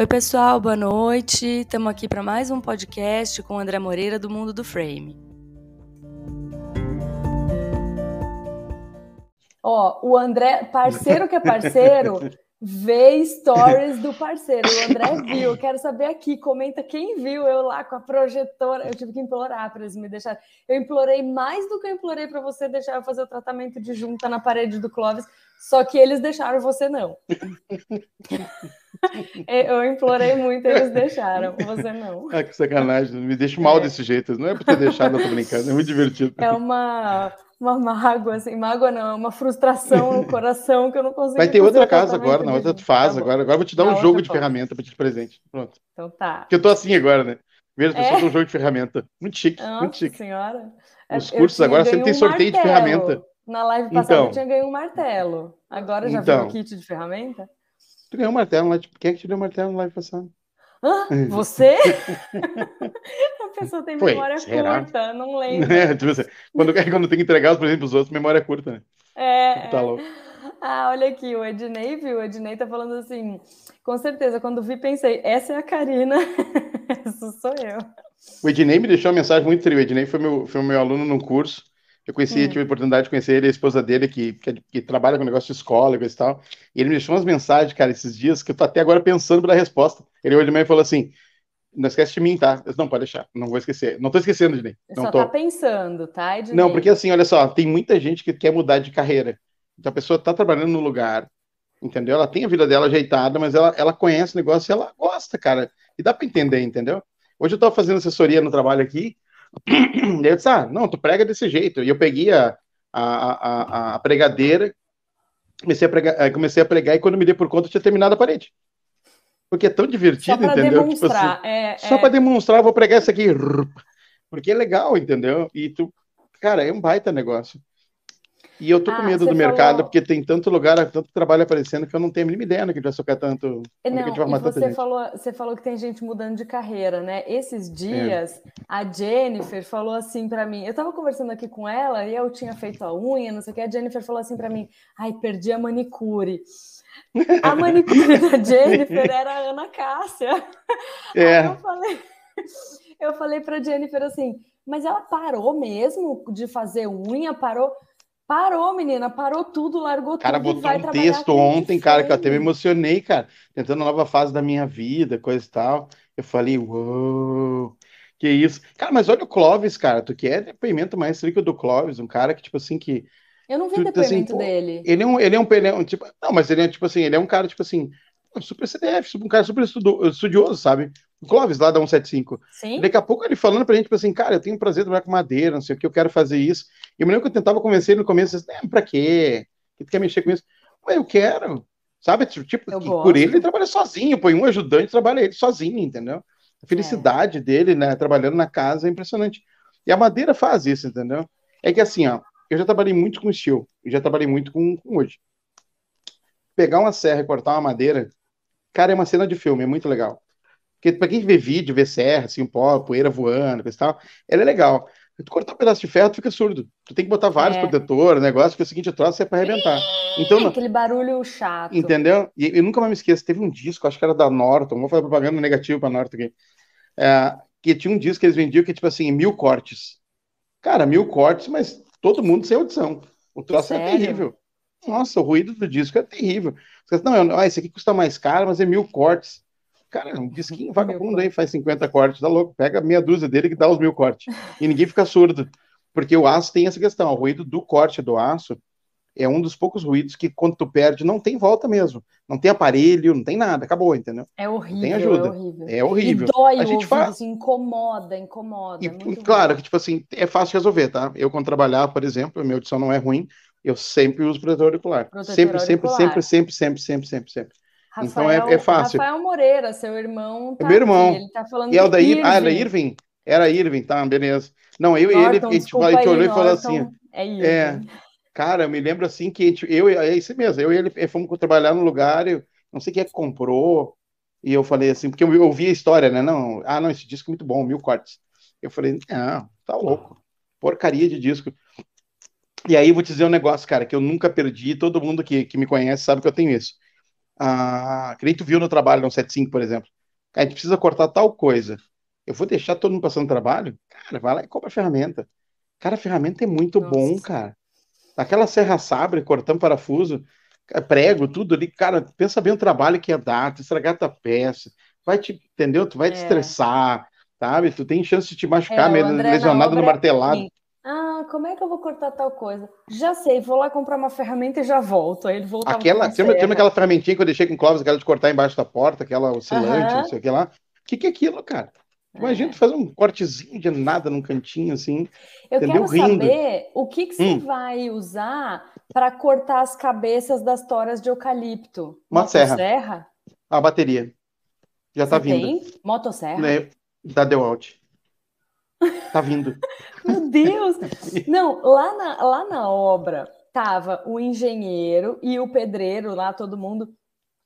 Oi, pessoal, boa noite. Estamos aqui para mais um podcast com o André Moreira do Mundo do Frame. Ó, o André, parceiro que é parceiro, vê stories do parceiro. O André viu. Quero saber aqui, comenta quem viu eu lá com a projetora. Eu tive que implorar para eles me deixarem. Eu implorei mais do que eu implorei para você deixar eu fazer o tratamento de junta na parede do Clóvis, só que eles deixaram você não. eu implorei muito, eles deixaram, você não. Ah, que sacanagem. Me deixa mal é. desse jeito. Não é por ter deixado, eu tô brincando. É muito divertido. É uma uma mágoa, assim, mágoa não, uma frustração no coração que eu não consigo. Vai ter outra casa agora, na outra faz tá agora. Agora eu vou te dar na um jogo de ferramenta para te presente. Pronto. Então tá. Porque eu tô assim agora, né? Veja, é? pessoas um jogo de ferramenta. Muito chique, Nossa muito chique. senhora. Os cursos agora sempre tem sorteio um de ferramenta. Na live passada então, eu tinha ganho um martelo. Agora já então, o kit de ferramenta? Tu ganhou um martelo lá. Quem é que te deu um martelo na live passada? Hã? Você? a pessoa tem Foi, memória será? curta, não lembro. É, tipo assim, quando, quando tem que entregar os presentes pros outros, memória curta, né? É. Tá é. louco. Ah, olha aqui, o Ednei viu, o Ednei tá falando assim, com certeza, quando vi, pensei, essa é a Karina, essa sou eu. O Ednei me deixou uma mensagem muito triste, o Ednei foi meu, foi meu aluno no curso, eu conheci, hum. tive a oportunidade de conhecer ele, a esposa dele, que, que, que, trabalha com negócio de escola e tal. E ele me deixou umas mensagens, cara, esses dias, que eu tô até agora pensando pela resposta. Ele olhou de mim e falou assim: não esquece de mim, tá? Eu, não, pode deixar, não vou esquecer. Não tô esquecendo, Ednei. Não só tô. tá pensando, tá, Ednei? Não, porque assim, olha só, tem muita gente que quer mudar de carreira. Então a pessoa tá trabalhando no lugar, entendeu? Ela tem a vida dela ajeitada, mas ela, ela conhece o negócio e ela gosta, cara. E dá para entender, entendeu? Hoje eu tava fazendo assessoria no trabalho aqui, eu disse, ah, não, tu prega desse jeito. E eu peguei a, a, a, a pregadeira, comecei a, pregar, eh, comecei a pregar e quando me dei por conta, eu tinha terminado a parede. Porque é tão divertido, entendeu? Tipo assim, é, só é... para demonstrar, vou pregar isso aqui. Porque é legal, entendeu? E tu, cara, é um baita negócio. E eu tô ah, com medo do mercado, falou... porque tem tanto lugar, tanto trabalho aparecendo, que eu não tenho a mínima ideia no que vai socar tanto. Não, que vai você, falou, você falou que tem gente mudando de carreira, né? Esses dias, é. a Jennifer falou assim para mim. Eu tava conversando aqui com ela e eu tinha feito a unha, não sei o que. A Jennifer falou assim para mim: ai, perdi a manicure. A manicure da Jennifer era a Ana Cássia. É. Aí eu falei, eu falei pra Jennifer assim, mas ela parou mesmo de fazer unha, parou. Parou, menina, parou tudo, largou cara, tudo. Cara, botou um texto ontem, cara, que eu até me emocionei, cara, tentando uma nova fase da minha vida, coisa e tal. Eu falei, uou, que isso. Cara, mas olha o Clóvis, cara, tu quer depoimento mais rico do Clóvis, um cara que, tipo assim, que. Eu não vi tu, depoimento assim, dele. Ele é um, ele é um, ele é um, tipo, não, mas ele é, tipo assim, ele é um cara, tipo assim, super CDF, um cara super estudioso, sabe? O Clóvis lá da 175. Sim. Daqui a pouco ele falando pra gente, tipo assim, cara, eu tenho prazer de trabalhar com madeira, não sei o que, eu quero fazer isso. E eu me lembro que eu tentava convencer ele no começo, assim, é, pra quê? Que tu quer mexer com isso? Mas eu quero. Sabe? Tipo, eu por ele, ele trabalha sozinho, põe um ajudante, trabalha ele sozinho, entendeu? A felicidade é. dele, né, trabalhando na casa é impressionante. E a madeira faz isso, entendeu? É que assim, ó, eu já trabalhei muito com steel, eu já trabalhei muito com, com hoje. Pegar uma serra e cortar uma madeira, cara, é uma cena de filme, é muito legal. Porque para quem vê vídeo, vê serra, assim, pó, poeira voando, coisa e tal, ela é legal. Tu cortar um pedaço de ferro, tu fica surdo. Tu tem que botar vários é. protetores, negócio, que é o seguinte, troço é para arrebentar. Então, aquele barulho chato. Entendeu? E eu nunca mais me esqueço, teve um disco, acho que era da Norton, vou fazer propaganda negativa para Norton aqui, é, que tinha um disco que eles vendiam que, tipo assim, mil cortes. Cara, mil cortes, mas todo mundo sem audição. O troço é Sério? é terrível. Nossa, o ruído do disco é terrível. Não, ah, esse aqui custa mais caro, mas é mil cortes. Cara, um disquinho vagabundo aí faz 50 cortes, tá louco? Pega meia dúzia dele que dá os mil cortes. E ninguém fica surdo. Porque o aço tem essa questão, o ruído do corte do aço é um dos poucos ruídos que quando tu perde não tem volta mesmo. Não tem aparelho, não tem nada, acabou, entendeu? É horrível, tem ajuda. é horrível. É horrível. E dói a gente faz... Assim, incomoda, incomoda. E, claro que, tipo assim, é fácil resolver, tá? Eu, quando trabalhar, por exemplo, a minha audição não é ruim, eu sempre uso protetor auricular. Protetor sempre, auricular. sempre, sempre, sempre, sempre, sempre, sempre, sempre. Rafael, então é, é fácil. Rafael Moreira, seu irmão. Tá é meu irmão. Aqui, ele tá falando e é o da Irving. Ah, era Irving? Era Irving, tá, beleza. Não, eu e ele, a gente, a gente olhou e falou assim. É, Irving. é, cara, eu me lembro assim que gente, eu, é isso mesmo, eu e ele fomos trabalhar no lugar, eu não sei quem é que comprou, e eu falei assim, porque eu ouvi a história, né? Não, ah, não, esse disco é muito bom, mil cortes. Eu falei, não, tá louco, porcaria de disco. E aí vou te dizer um negócio, cara, que eu nunca perdi, todo mundo que, que me conhece sabe que eu tenho isso ah, que nem tu viu no trabalho no 75, por exemplo. A gente precisa cortar tal coisa. Eu vou deixar todo mundo passando trabalho? Cara, vai lá e compra a ferramenta. Cara, a ferramenta é muito Nossa. bom, cara. Aquela serra sabre, cortando parafuso, prego, tudo ali, cara, pensa bem o trabalho que ia dar, tu estragar tua peça, vai te, entendeu? Tu vai é. te estressar, sabe? Tu tem chance de te machucar, é, lesionado no martelado. Ah, como é que eu vou cortar tal coisa? Já sei, vou lá comprar uma ferramenta e já volto. Aí ele volta Aquela, tem, tem aquela ferramentinha que eu deixei com o Clóvis, aquela de cortar embaixo da porta, aquela oscilante, não sei o que lá. O que, que é aquilo, cara? Imagina é. tu fazer um cortezinho de nada num cantinho assim. Eu entendeu? quero Rindo. saber o que, que você hum. vai usar para cortar as cabeças das toras de eucalipto. Motosserra. Motosserra? A bateria. Já tá vindo. Tem? Motosserra? Né? Da Dewalt. Tá vindo. Meu Deus! Não, lá na, lá na obra tava o engenheiro e o pedreiro lá, todo mundo.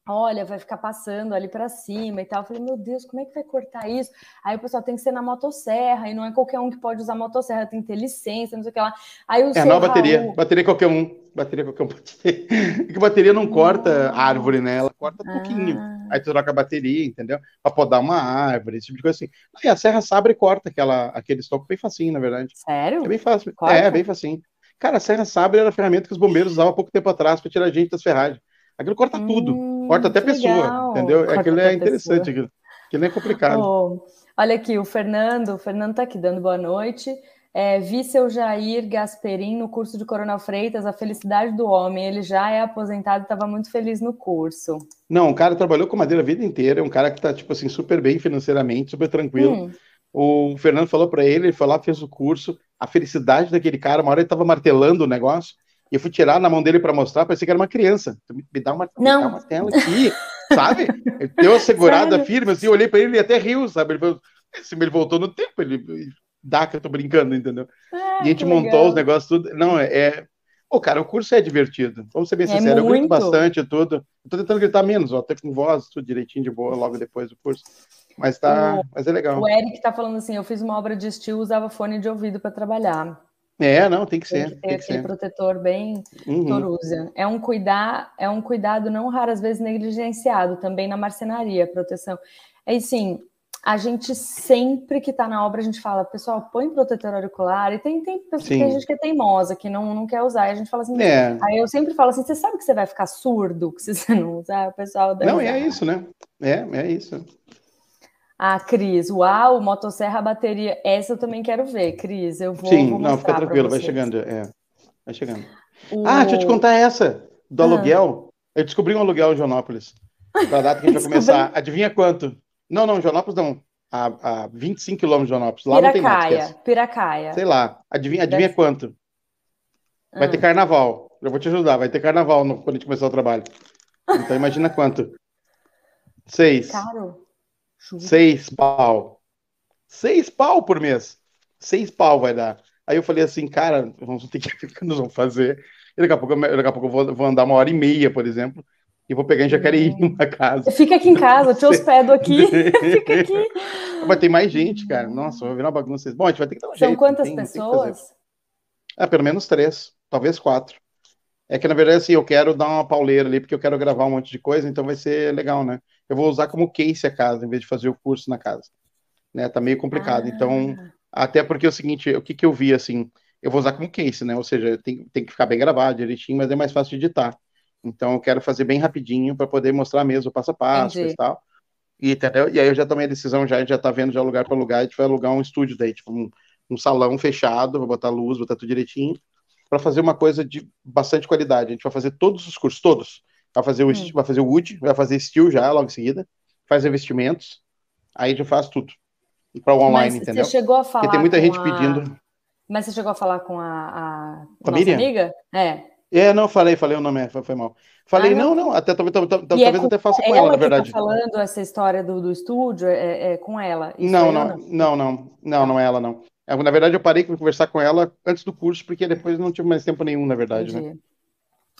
Olha, vai ficar passando ali para cima e tal. Eu falei, meu Deus, como é que vai cortar isso? Aí o pessoal tem que ser na motosserra, e não é qualquer um que pode usar motosserra, tem que ter licença, não sei o que lá. Aí o é, não, bateria. Raul... Bateria qualquer um. Bateria qualquer um pode ter. Porque bateria não corta ah. árvore, né? Ela corta um ah. pouquinho. Aí tu troca a bateria, entendeu? Pra podar uma árvore, esse tipo de coisa assim. Aí a serra sabre corta aquela, aquele estoque bem facinho, na verdade. Sério? É bem fácil. Corta? É, bem facinho. Cara, a serra sabre era a ferramenta que os bombeiros usavam há pouco tempo atrás para tirar a gente das ferragens. Aquilo corta hum, tudo. Corta até pessoa, legal. entendeu? Corta aquilo é interessante. Aquilo. aquilo é complicado. Oh, olha aqui, o Fernando, o Fernando tá aqui dando boa noite. É, vi seu Jair Gasperin no curso de Coronel Freitas, A Felicidade do Homem. Ele já é aposentado e estava muito feliz no curso. Não, o cara trabalhou com madeira a vida inteira, é um cara que está tipo assim, super bem financeiramente, super tranquilo. Hum. O Fernando falou para ele, ele foi lá, fez o curso, a felicidade daquele cara, uma hora ele estava martelando o negócio, e eu fui tirar na mão dele para mostrar, parecia que era uma criança. Me dá uma, Não. Me dá uma tela aqui, sabe? Ele deu a segurada Sério? firme, assim, eu olhei para ele e até riu, sabe? Ele, falou, ele voltou no tempo, ele dá que eu tô brincando, entendeu? É, e a gente montou legal. os negócios tudo. Não, é. é... Pô, cara, o curso é divertido. Vamos ser bem é sinceros. Eu grito bastante tudo. Eu tô tentando gritar menos, ó, até com voz, tudo direitinho de boa, logo depois do curso. Mas tá. O, mas é legal. O Eric tá falando assim: eu fiz uma obra de estilo, usava fone de ouvido para trabalhar. É, não, tem que ser. Tem que ter tem aquele protetor bem uhum. É um cuidar, é um cuidado não raro, às vezes negligenciado, também na marcenaria, proteção. É assim, a gente sempre que está na obra, a gente fala, pessoal, põe protetor auricular, e tem, tem, tem gente que é teimosa, que não, não quer usar, e a gente fala assim, é. aí eu sempre falo assim, você sabe que você vai ficar surdo se você não usar, o pessoal... Não, usar. é isso, né? É, é isso. Ah, Cris, uau, motosserra bateria, essa eu também quero ver, Cris, eu vou Sim, vou não, fica tranquilo, vai chegando, é, vai chegando. O... Ah, deixa eu te contar essa, do ah. aluguel, eu descobri um aluguel em Joanópolis, para data que a gente vai começar, adivinha quanto? Não, não, Joanópolis não. A, a 25 quilômetros de Joanópolis. Lá Piracaia, não tem mais, Piracaia. Sei lá. Adivinha, adivinha Deve... quanto? Vai ter ah. carnaval. Eu vou te ajudar. Vai ter carnaval no, quando a gente começar o trabalho. Então imagina quanto. Seis. Caro. Seis pau. Seis pau por mês. Seis pau vai dar. Aí eu falei assim, cara, vamos ter que ver o que nós vamos fazer. E daqui a pouco, daqui a pouco eu vou, vou andar uma hora e meia, por exemplo e vou pegar em Jacareí uma casa. Fica aqui em casa, te hospedo aqui. Fica aqui. Vai ter mais gente, cara. Nossa, vai virar uma bagunça. Bom, a gente vai ter que dar um São jeito. São quantas tem, pessoas? Ah, pelo menos três, talvez quatro. É que, na verdade, assim, eu quero dar uma pauleira ali, porque eu quero gravar um monte de coisa, então vai ser legal, né? Eu vou usar como case a casa, em vez de fazer o curso na casa. Né? Tá meio complicado. Então, ah. Então, até porque é o seguinte, o que, que eu vi, assim, eu vou usar como case, né? Ou seja, tem, tem que ficar bem gravado direitinho, mas é mais fácil de editar. Então eu quero fazer bem rapidinho para poder mostrar mesmo o passo a passo e tal. E, entendeu? e aí eu já tomei a decisão, já, já tá vendo já lugar para alugar, a gente vai alugar um estúdio daí, tipo um, um salão fechado, vou botar luz, botar tudo direitinho, para fazer uma coisa de bastante qualidade. A gente vai fazer todos os cursos, todos. Vai fazer o, hum. vai fazer o wood, vai fazer steel já logo em seguida, faz investimentos, aí gente faz tudo. E para o online, Mas entendeu? Você chegou a falar. Porque tem muita gente a... pedindo. Mas você chegou a falar com a, a... Com a nossa amiga? É. É, não, falei, falei o nome, foi, foi mal. Falei, ah, não, não, até talvez, talvez, é talvez é até faça com ela, ela na verdade. Tá falando essa história do, do estúdio, é, é com ela. Não, não, não, não, não, não, não é ela, não. É, na verdade, eu parei para conversar com ela antes do curso, porque depois não tive mais tempo nenhum, na verdade, né? Entendi. né?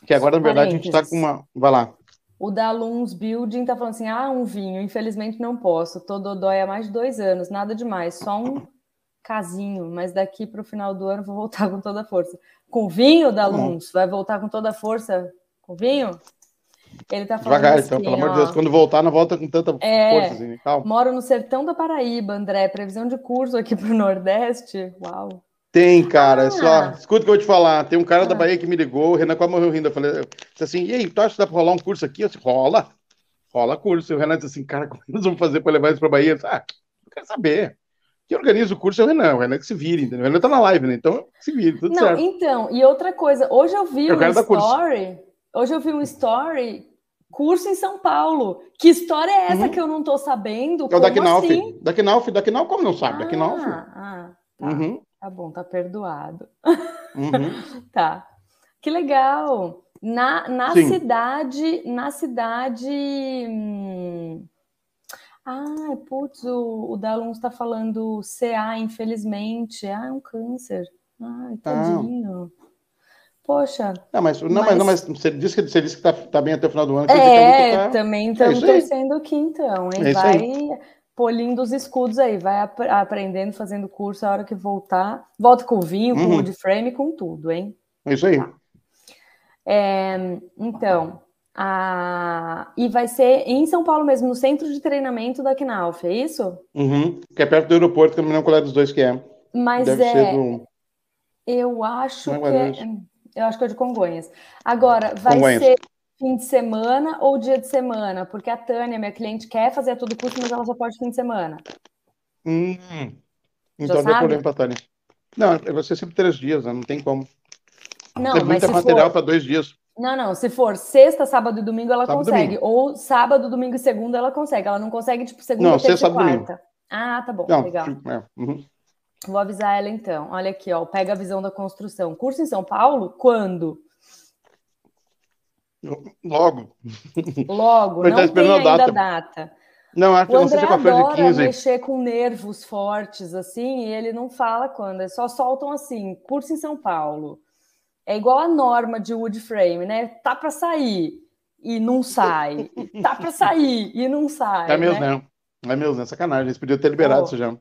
Que agora, na verdade, a gente está com uma. Vai lá. O da Luns Building tá falando assim: ah, um vinho, infelizmente não posso. Tô dodói há mais de dois anos, nada demais, só um casinho, mas daqui para o final do ano vou voltar com toda a força. Com vinho da Luns, vai voltar com toda a força com vinho? Ele tá falando Devagar, então, assim, então, pelo ó, amor de Deus, quando voltar, não volta com tanta é, força, assim, calma. Moro no sertão da Paraíba, André, previsão de curso aqui pro Nordeste, uau. Tem, cara, ah. é só, escuta o que eu vou te falar, tem um cara ah. da Bahia que me ligou, o Renan quase morreu rindo, eu falei assim, e aí, tu acha que dá pra rolar um curso aqui? Eu disse, rola, rola curso. E o Renan disse assim, cara, como nós vamos fazer pra levar isso pra Bahia? Eu disse, ah, não quero saber. Quem organiza o curso é o Renan, o Renan que se vire, entendeu? O Renan tá na live, né? Então, se vire, tudo não, certo. Então, e outra coisa, hoje eu vi eu um story, hoje eu vi um story curso em São Paulo. Que história é essa uhum. que eu não tô sabendo? É o da Knauf. Assim? Da Knauf, da Knauf, como não sabe? Ah, da Knauf. Ah, tá. Uhum. Tá bom, tá perdoado. Uhum. tá. Que legal. Na, na cidade, na cidade. Hum... Ah, putz, o, o Dalon está falando CA, infelizmente. Ah, é um câncer. Ai, tadinho. Ah. Poxa. Não, mas, não, mas... não, mas você disse que, você disse que tá, tá bem até o final do ano. É, tá... também estamos é torcendo aqui então, hein? É vai polindo os escudos aí, vai ap aprendendo, fazendo curso a hora que voltar. Volta com vinho, uhum. com wood frame, com tudo, hein? É isso aí. Tá. É, então, a... e vai ser em São Paulo mesmo, no centro de treinamento da Knauf, é isso? Uhum. Que é perto do aeroporto, que eu não lembro qual é dos dois que é. Mas Deve é. Do... Eu acho não, é que. É... Eu acho que é de Congonhas. Agora, vai Congonhas. ser fim de semana ou dia de semana? Porque a Tânia, minha cliente, quer fazer todo o curso, mas ela só pode fim de semana. Hum, então tem problema para a Tânia. Não, vai ser sempre três dias, né? não tem como. Não, tem muito material para dois dias. Não, não. Se for sexta, sábado e domingo, ela sábado consegue. Domingo. Ou sábado, domingo e segunda, ela consegue. Ela não consegue, tipo, segunda, não, terça e quarta. Domingo. Ah, tá bom. Não, legal. É, uhum. Vou avisar ela então. Olha aqui, ó. Pega a visão da construção. Curso em São Paulo? Quando? Logo. Logo. não tá tem ainda data. data. Não, acho que não sei se é de 15. mexer com nervos fortes, assim, e ele não fala quando. Eles só soltam assim, curso em São Paulo. É igual a norma de wood frame, né? Tá para sair e não sai. tá para sair e não sai. É mesmo, né? não. É mesmo, é sacanagem. Eles podiam ter liberado oh. isso já.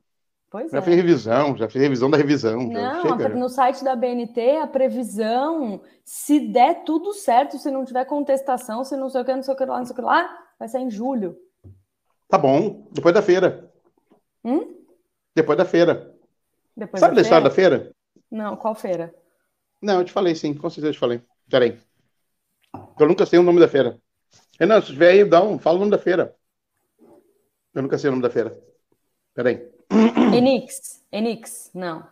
Pois já é. fez revisão, já fez revisão da revisão. Não, no site da BNT, a previsão, se der tudo certo, se não tiver contestação, se não sei o que, não sei o que lá, não sei o que lá, vai ser em julho. Tá bom, depois da feira. Hum? Depois da feira. Depois Sabe da, da história da feira? Não, qual feira? Não, eu te falei sim, com certeza eu te falei. Peraí. Eu nunca sei o nome da feira. Renan, se tiver aí, dá um, fala o nome da feira. Eu nunca sei o nome da feira. Peraí. Enix, Enix, não.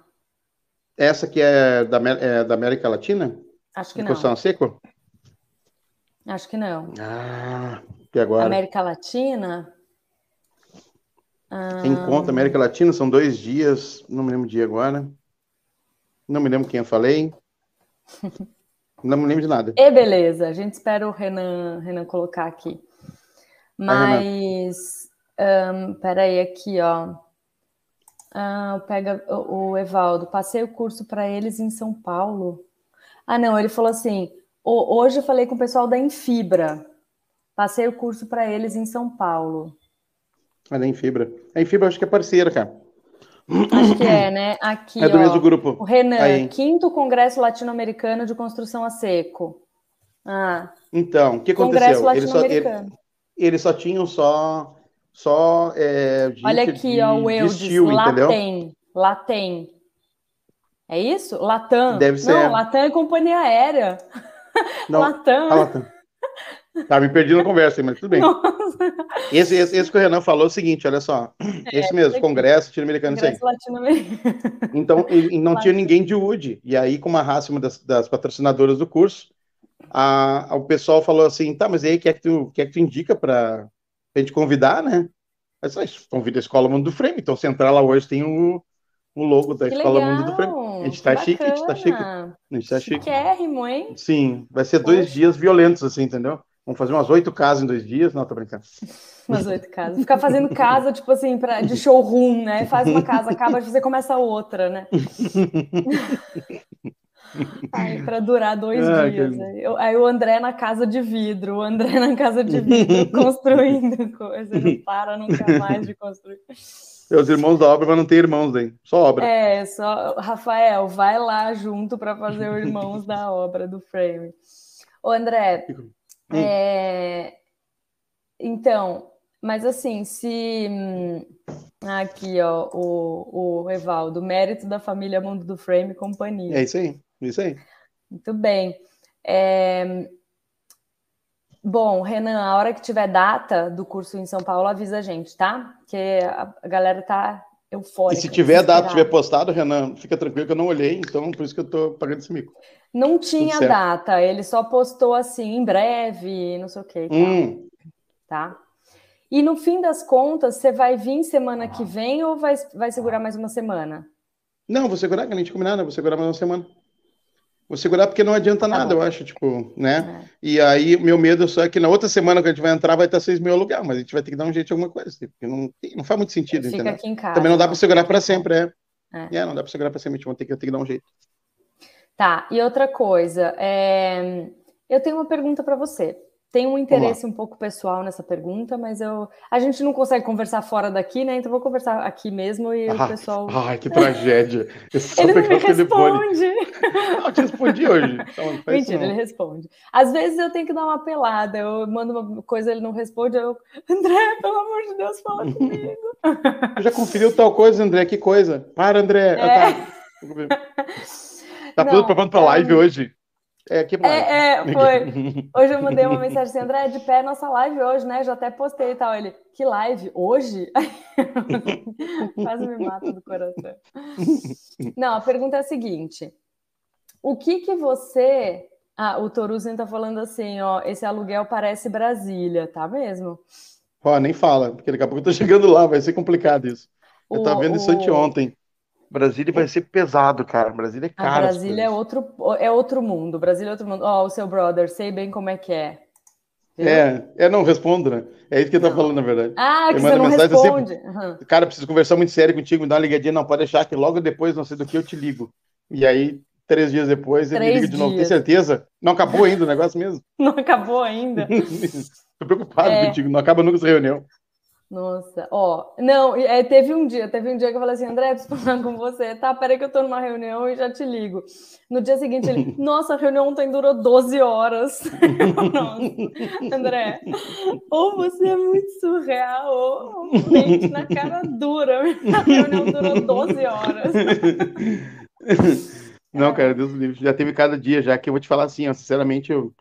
Essa que é da, é da América Latina? Acho que não. Construção seco? Acho que não. Ah, e agora? América Latina? Ah... Encontro América Latina, são dois dias, não me lembro o dia agora. Não me lembro quem eu falei. Não me lembro de nada. E beleza, a gente espera o Renan, Renan colocar aqui. Mas, um, peraí, aqui, ó. Ah, pega o, o Evaldo. Passei o curso para eles em São Paulo. Ah, não, ele falou assim: hoje eu falei com o pessoal da Infibra. Passei o curso para eles em São Paulo. Ah, da Infibra. A Infibra acho que é parceira, cara. Acho que é, né? Aqui, é do ó, mesmo grupo. O Renan, Aí. quinto Congresso Latino-Americano de Construção a Seco. Ah. Então, o que aconteceu? Eles só, ele, eles só tinham só só é, Olha aqui, de, ó, o Eudes, estilo, Latem, Latem. É isso? Latam. Deve ser. Não, Latam é companhia aérea. Não, Latam. Ah, Latam. Tá, me perdi na conversa, mas tudo bem. Esse, esse, esse, que o Renan falou é o seguinte, olha só. É, esse mesmo, Congresso Latino-Americano. Congresso Latino-Americano. Então, e, e não tinha ninguém de UD. E aí, com a raça, uma das, das patrocinadoras do curso, a, o pessoal falou assim, tá, mas aí, o que é que tu, que é que tu indica para a gente convidar, né? Mas aí, convida a Escola Mundo do Frame. Então, você entrar lá hoje, tem o, o logo da que Escola legal. Mundo do Frame. A gente tá chique, a gente tá chique. A gente tá chique. Chiquérrimo, hein? Sim, vai ser dois Poxa. dias violentos, assim, entendeu? Vamos fazer umas oito casas em dois dias? Não, tô brincando. Umas oito casas. Ficar fazendo casa, tipo assim, pra, de showroom, né? Faz uma casa, acaba, você começa outra, né? para durar dois ah, dias. Que... Aí o André na casa de vidro, o André na casa de vidro, construindo coisa, não para nunca mais de construir. Seus irmãos da obra, mas não tem irmãos daí, só obra. É, só. Rafael, vai lá junto para fazer os irmãos da obra do frame. Ô, André, Hum. É... Então, mas assim, se. Hum, aqui, ó, o, o Evaldo, mérito da família Mundo do Frame e companhia. É isso aí, é isso aí. Muito bem. É... Bom, Renan, a hora que tiver data do curso em São Paulo, avisa a gente, tá? Que a galera tá eufórica. E se tiver data, tiver postado, Renan, fica tranquilo que eu não olhei, então por isso que eu tô pagando esse mico. Não tinha data, ele só postou assim, em breve, não sei o que. Hum. Tá? E no fim das contas, você vai vir semana que vem ou vai, vai segurar mais uma semana? Não, vou segurar, que a gente combinado, vou segurar mais uma semana. Vou segurar porque não adianta tá nada, eu acho, tipo, né? É. E aí, meu medo só é que na outra semana que a gente vai entrar vai estar seis mil aluguel, mas a gente vai ter que dar um jeito de alguma coisa, porque não, não faz muito sentido, Fica entendeu? Aqui em casa, Também não dá para segurar para sempre, é. É. é. não dá para segurar para sempre, a gente vai ter que, ter que dar um jeito. Tá, e outra coisa, é... eu tenho uma pergunta para você. Tem um interesse um pouco pessoal nessa pergunta, mas eu a gente não consegue conversar fora daqui, né? Então vou conversar aqui mesmo e ah, o pessoal. Ai, que tragédia! ele não me responde. Não, eu te respondi hoje. Então, Mentira, ele responde. Às vezes eu tenho que dar uma pelada, eu mando uma coisa, ele não responde, eu, André, pelo amor de Deus, fala comigo. Já conferiu tal coisa, André, que coisa? Para, André. É. Ah, tá, tá não, tudo pronto para live é... hoje. É, que mais? É, é, foi. Hoje eu mandei uma mensagem assim, André, é de pé nossa live hoje, né? Já até postei e tal. Ele, que live? Hoje? Quase me mata do coração. Não, a pergunta é a seguinte. O que que você... Ah, o Toruzen tá falando assim, ó, esse aluguel parece Brasília, tá mesmo? Ó, nem fala, porque daqui a pouco eu tô chegando lá, vai ser complicado isso. Eu o, tava vendo o... isso anteontem. Brasília vai ser pesado, cara. Brasília é caro. Brasília é outro, é outro mundo. Brasília é outro mundo. Ó, oh, o seu brother, sei bem como é que é. É, é, não respondo, né? É isso que eu tô não. falando, na verdade. Ah, que você não responde. Sempre, uhum. Cara, preciso conversar muito sério contigo, me dá uma ligadinha. Não, pode deixar que logo depois, não sei do que, eu te ligo. E aí, três dias depois, ele me liga de novo. Tem certeza? Não acabou ainda o negócio mesmo? Não acabou ainda. tô preocupado é... contigo, não acaba nunca essa reunião. Nossa, ó, não, é, teve um dia, teve um dia que eu falei assim, André, preciso falar com você, tá? Peraí que eu tô numa reunião e já te ligo. No dia seguinte ele, nossa, a reunião ontem durou 12 horas. nossa, André, ou você é muito surreal, ou mente na cara dura. A reunião durou 12 horas. Não, cara, Deus do livre. Já teve cada dia, já que eu vou te falar assim, ó, sinceramente, eu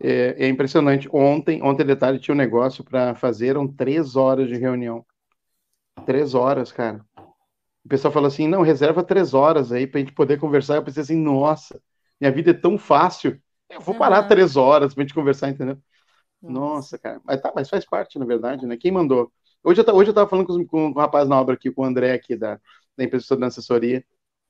é, é impressionante. Ontem, ontem detalhe, tinha um negócio para fazer, eram três horas de reunião. Três horas, cara. O pessoal falou assim: não, reserva três horas aí para a gente poder conversar. Eu pensei assim: nossa, minha vida é tão fácil. Eu vou parar uhum. três horas para a gente conversar, entendeu? Nossa. nossa, cara. Mas tá, mas faz parte, na verdade, né? Quem mandou? Hoje eu, hoje eu tava falando com, com, um rapaz na obra aqui, com o André aqui da, da empresa da assessoria,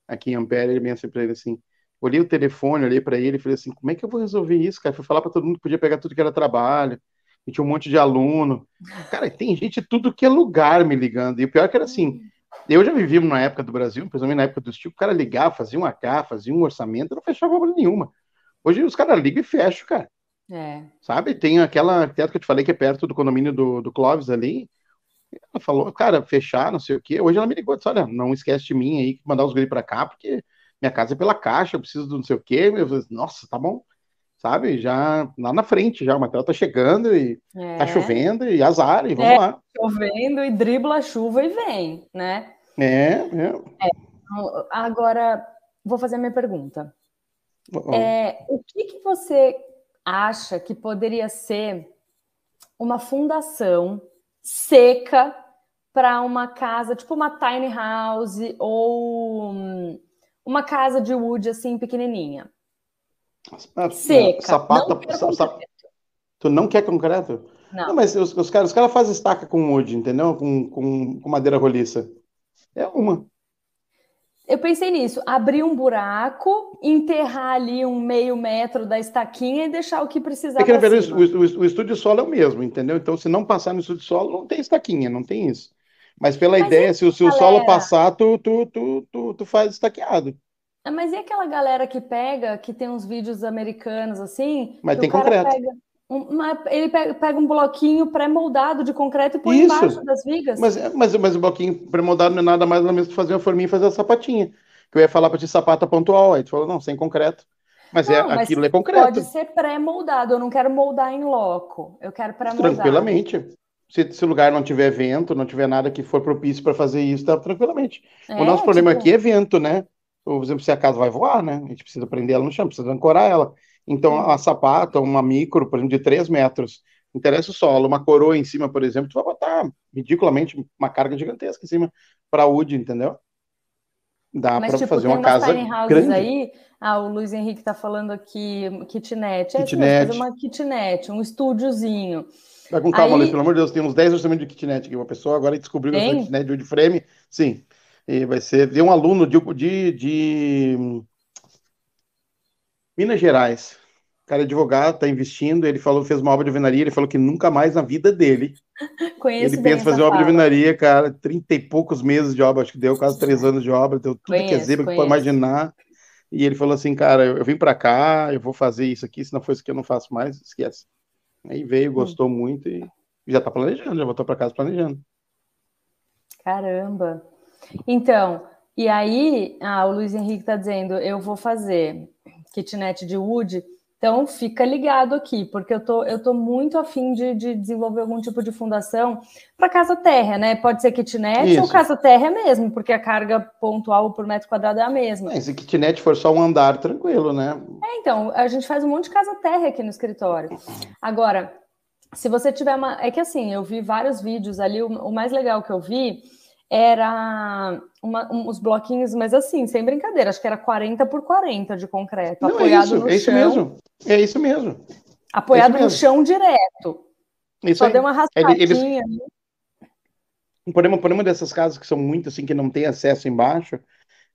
aqui em Ampere, ele me para ele assim: olhei o telefone, olhei para ele e falei assim: como é que eu vou resolver isso, cara? Fui falar para todo mundo que podia pegar tudo que era trabalho, e tinha um monte de aluno. Cara, tem gente tudo que é lugar me ligando. E o pior é que era assim: eu já vivi na época do Brasil, principalmente na época do estilo, o cara ligava, fazia um H, fazia um orçamento, não fechava obra nenhuma. Hoje os caras ligam e fecham, cara. É. Sabe? Tem aquela teto que eu te falei que é perto do condomínio do, do Clóvis ali. Ela falou, cara, fechar, não sei o quê. Hoje ela me ligou e disse: olha, não esquece de mim aí, mandar os guri para cá, porque minha casa é pela caixa, eu preciso do não sei o quê. Eu falei, Nossa, tá bom. Sabe, já lá na frente, já o material tá chegando e é. tá chovendo e azar, e vamos é, lá. Chovendo e dribla a chuva e vem, né? É, é. é. Agora, vou fazer a minha pergunta. É, o que, que você acha que poderia ser uma fundação seca para uma casa, tipo uma tiny house ou uma casa de wood assim pequenininha. Ah, Seca. Sapata, não tu não quer concreto? Não. não mas os, os caras os fazem estaca com wood, entendeu? Com, com, com madeira roliça. É uma. Eu pensei nisso, abrir um buraco, enterrar ali um meio metro da estaquinha e deixar o que precisar. É que na verdade o, o, o, estúdio solo é o mesmo, entendeu? Então, se não passar no estúdio solo, não tem estaquinha, não tem isso. Mas pela mas ideia, se, se galera... o solo passar, tu, tu, tu, tu, tu faz estaqueado. Ah, mas e aquela galera que pega, que tem uns vídeos americanos assim? Mas tem concreto. Pega uma, ele pega, pega, um bloquinho pré-moldado de concreto e põe Isso. embaixo das vigas. Mas, mas, mas o bloquinho pré-moldado não é nada mais ou menos que fazer uma forminha e fazer a sapatinha. Que eu ia falar para ti sapata pontual. Aí tu falou, não, sem concreto. Mas, é, não, é, mas aquilo é concreto. Pode ser pré-moldado, eu não quero moldar em loco, eu quero pré-moldar. Tranquilamente. Se, se, o lugar não tiver vento, não tiver nada que for propício para fazer isso, tá tranquilamente. É, o nosso problema tipo... aqui é vento, né? Por exemplo, se a casa vai voar, né? A gente precisa prender ela no chão, precisa ancorar ela. Então, a sapata, uma micro, por exemplo, de 3 metros, interessa o solo, uma coroa em cima, por exemplo, tu vai botar ridiculamente uma carga gigantesca em cima para a UD, entendeu? Dá para tipo, fazer uma casa grande. aí, ah, o Luiz Henrique está falando aqui kitnet, é kitnet. fazer uma kitnet, um estúdiozinho. Vai com calma, aí... Luiz, pelo amor de Deus, tem uns 10 orçamentos de kitnet aqui, uma pessoa agora descobriu que kitnet de wood frame, sim, e vai ser, tem um aluno de, de, de Minas Gerais, cara é advogado, está investindo, ele falou, fez uma obra de alvenaria, ele falou que nunca mais na vida dele Conheço ele pensa fazer obra de alvenaria, cara, trinta e poucos meses de obra, acho que deu quase três anos de obra, deu tudo conheço, que é zebra que pode imaginar, e ele falou assim, cara, eu, eu vim para cá, eu vou fazer isso aqui, se não for isso aqui eu não faço mais, esquece. Aí veio, gostou hum. muito e já está planejando, já voltou para casa planejando. Caramba! Então, e aí, ah, o Luiz Henrique está dizendo, eu vou fazer kitnet de wood. Então, fica ligado aqui, porque eu tô, eu tô muito afim de, de desenvolver algum tipo de fundação para casa terra, né? Pode ser kitnet Isso. ou casa terra mesmo, porque a carga pontual por metro quadrado é a mesma. É, se kitnet for só um andar, tranquilo, né? É, então, a gente faz um monte de casa terra aqui no escritório. Agora, se você tiver uma. É que assim, eu vi vários vídeos ali, o, o mais legal que eu vi era uma, uns bloquinhos, mas assim, sem brincadeira, acho que era 40 por 40 de concreto, Não, apoiado é isso, no é chão. Isso mesmo. É isso mesmo. Apoiado é isso no chão direto. Isso Só aí. deu uma raspadinha. Eles... O problema, o problema dessas casas que são muito assim, que não tem acesso embaixo,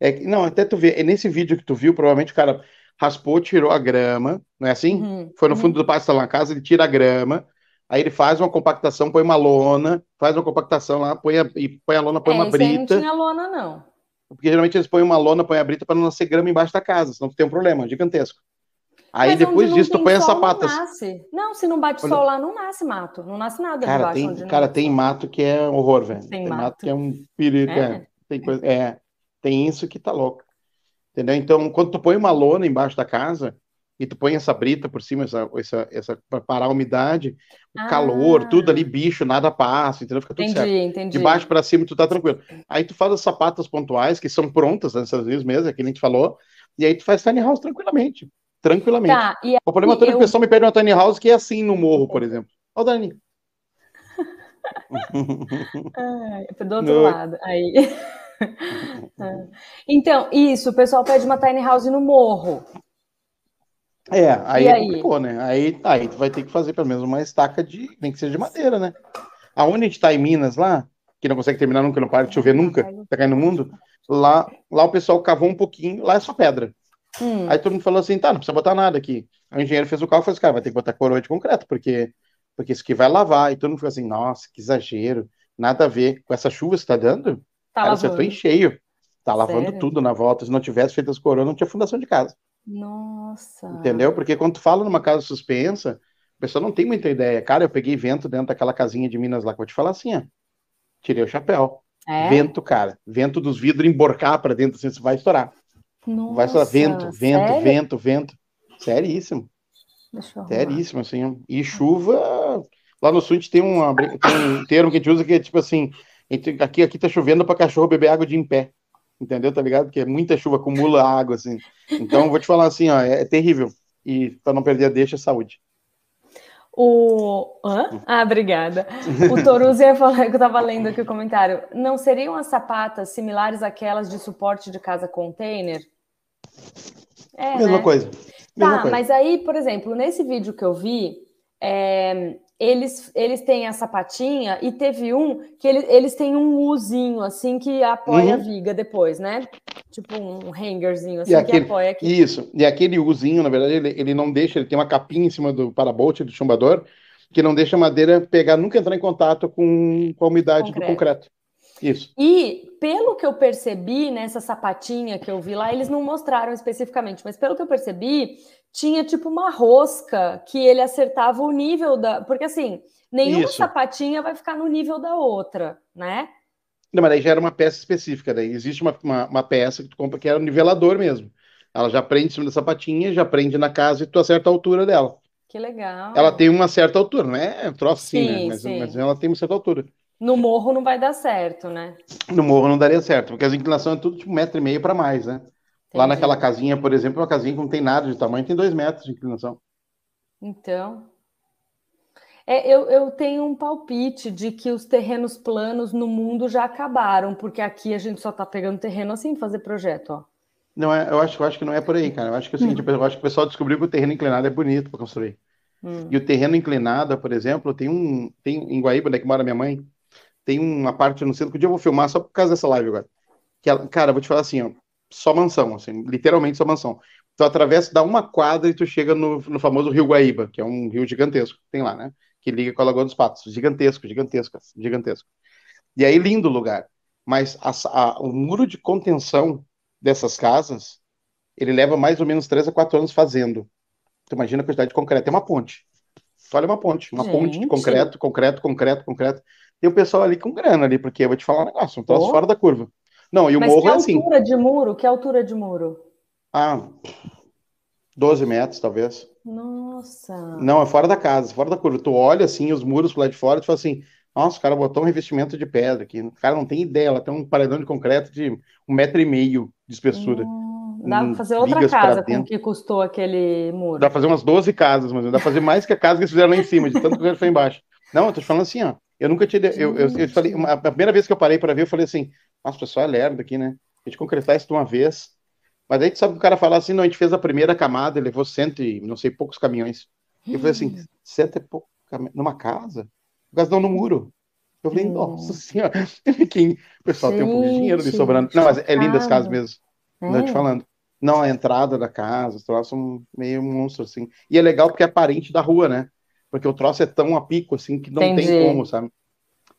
é que, não, até tu vê, é nesse vídeo que tu viu, provavelmente o cara raspou, tirou a grama, não é assim? Uhum, Foi no fundo uhum. do pátio da casa, ele tira a grama, Aí ele faz uma compactação, põe uma lona, faz uma compactação lá, põe a, e põe a lona, põe é, uma brita. não tinha lona, não. Porque geralmente eles põem uma lona, põem a brita para não nascer grama embaixo da casa, senão tu tem um problema gigantesco. Aí Mas depois disso tu põe as sapatas. Não, nasce. não, se não bate Olha... sol lá, não nasce mato. Não nasce nada cara, tem, Cara, tem mato que é horror, velho. Tem, tem mato. mato. que é um perigo. É. é. Tem, coisa, é, tem isso que tá louco. Entendeu? Então, quando tu põe uma lona embaixo da casa, e tu põe essa brita por cima, essa, essa, essa para parar a umidade, o ah. calor, tudo ali, bicho, nada passa, entendeu? Fica tudo entendi, certo. Entendi. De baixo para cima tu tá tranquilo. Aí tu faz as sapatas pontuais, que são prontas nessas vezes mesmo, é que a gente falou, e aí tu faz tiny house tranquilamente. Tranquilamente. Tá, aí, o problema todo é que o pessoal me pede uma tiny house que é assim no morro, por exemplo. Ó, o Dani. Ai, do outro no... lado. Aí. então, isso, o pessoal pede uma tiny house no morro. É, aí, aí? complicou, né? Aí, aí tu vai ter que fazer pelo menos uma estaca de. nem que seja de madeira, né? Aonde a gente tá em Minas lá, que não consegue terminar nunca, não para de chover nunca, tá caindo no mundo, lá, lá o pessoal cavou um pouquinho, lá é só pedra. Hum. Aí todo mundo falou assim, tá, não precisa botar nada aqui. Aí o engenheiro fez o carro e falou assim, cara, vai ter que botar coroa de concreto, porque, porque isso aqui vai lavar. E todo mundo ficou assim, nossa, que exagero, nada a ver. Com essa chuva que tá dando, tá cara, lavando. acertou em cheio. Tá lavando Sério? tudo na volta. Se não tivesse feito as coroas, não tinha fundação de casa. Nossa. Entendeu? Porque quando tu fala numa casa suspensa, a pessoa não tem muita ideia. Cara, eu peguei vento dentro daquela casinha de Minas lá, que eu vou te falar assim, ó. Tirei o chapéu. É? Vento, cara. Vento dos vidros emborcar para dentro, assim, você vai estourar. Nossa, vai estourar. Vento, vento, sério? vento, vento. Seríssimo. Seríssimo, assim. E chuva. Lá no sul a gente tem, uma, tem um termo que a gente usa que é tipo assim: aqui, aqui tá chovendo para cachorro beber água de em pé entendeu? Tá ligado? Porque muita chuva acumula água, assim. Então, vou te falar assim, ó, é, é terrível. E para não perder a deixa, saúde. O. Hã? Ah, obrigada. O Toruzzi ia falar que eu estava lendo aqui o comentário. Não seriam as sapatas similares àquelas de suporte de casa container? É, Mesma né? coisa. Mesma tá, coisa. mas aí, por exemplo, nesse vídeo que eu vi, é, eles, eles têm a sapatinha e teve um que ele, eles têm um Uzinho assim que apoia uhum. a viga depois, né? Tipo um hangerzinho assim aquele, que apoia aqui. Isso, e aquele Uzinho, na verdade, ele, ele não deixa, ele tem uma capinha em cima do parabolt do chumbador que não deixa a madeira pegar, nunca entrar em contato com, com a umidade concreto. do concreto. Isso. E pelo que eu percebi nessa sapatinha que eu vi lá, eles não mostraram especificamente, mas pelo que eu percebi, tinha tipo uma rosca que ele acertava o nível da. Porque assim, nenhuma Isso. sapatinha vai ficar no nível da outra, né? Não, mas aí já era uma peça específica. Daí existe uma, uma, uma, peça que tu compra que era um nivelador mesmo. Ela já prende em cima da sapatinha, já prende na casa e tu acerta a altura dela. Que legal. Ela tem uma certa altura, não é troço assim, né? Mas, mas, ela tem uma certa altura. No morro não vai dar certo, né? No morro não daria certo, porque as inclinações é tudo tipo um metro e meio para mais, né? Lá naquela casinha, por exemplo, uma casinha que não tem nada de tamanho, tem dois metros de inclinação. Então. É, eu, eu tenho um palpite de que os terrenos planos no mundo já acabaram, porque aqui a gente só tá pegando terreno assim fazer projeto, ó. Não é, eu acho, eu acho que não é por aí, cara. Eu acho que é o seguinte, hum. eu acho que o pessoal descobriu que o terreno inclinado é bonito para construir. Hum. E o terreno inclinado, por exemplo, tem um, tem em Guaíba, onde é que mora minha mãe, tem uma parte no centro que um dia eu vou filmar só por causa dessa live agora. Que ela, cara, eu vou te falar assim, ó, só mansão, assim, literalmente só mansão. Tu atravessa, dá uma quadra e tu chega no, no famoso Rio Guaíba, que é um rio gigantesco, tem lá, né? Que liga com a Lagoa dos Patos. Gigantesco, gigantesco, gigantesco. E aí, lindo lugar. Mas a, a, o muro de contenção dessas casas, ele leva mais ou menos 3 a 4 anos fazendo. Tu imagina a quantidade de concreto. É uma ponte. Tu olha uma ponte, uma Gente. ponte de concreto, concreto, concreto, concreto. Tem o pessoal ali com grana ali, porque eu vou te falar um negócio, um troço oh. fora da curva. Não, e o Mas morro é assim. Que altura de muro? Que altura de muro? Ah, 12 metros, talvez. Nossa. Não, é fora da casa, fora da curva. Tu olha assim, os muros lá de fora, tu fala assim, nossa, o cara botou um revestimento de pedra aqui. O cara não tem ideia, ela tem um paredão de concreto de um metro e meio de espessura. Hum, dá pra fazer outra casa com o que custou aquele muro. Dá pra fazer umas 12 casas, mas dá pra fazer mais que a casa que eles fizeram lá em cima, de tanto que ele foi embaixo. Não, eu tô te falando assim, ó. Eu nunca tinha. Eu, eu, eu falei, a primeira vez que eu parei para ver, eu falei assim, nossa, o pessoal é lerdo aqui, né? A gente concretar isso de uma vez. Mas aí tu sabe que o cara fala assim, não, a gente fez a primeira camada, levou cento e não sei poucos caminhões. Eu falei assim, hum. cento e pouco numa casa? O gasão no muro. Eu falei, nossa senhora, quem... o pessoal gente, tem um pouco de dinheiro ali sobrando. Não, mas é linda as casas mesmo. É. Não, te falando. Não, a entrada da casa, os troços são meio monstro, assim. E é legal porque é parente da rua, né? Porque o troço é tão a pico, assim, que não Entendi. tem como, sabe?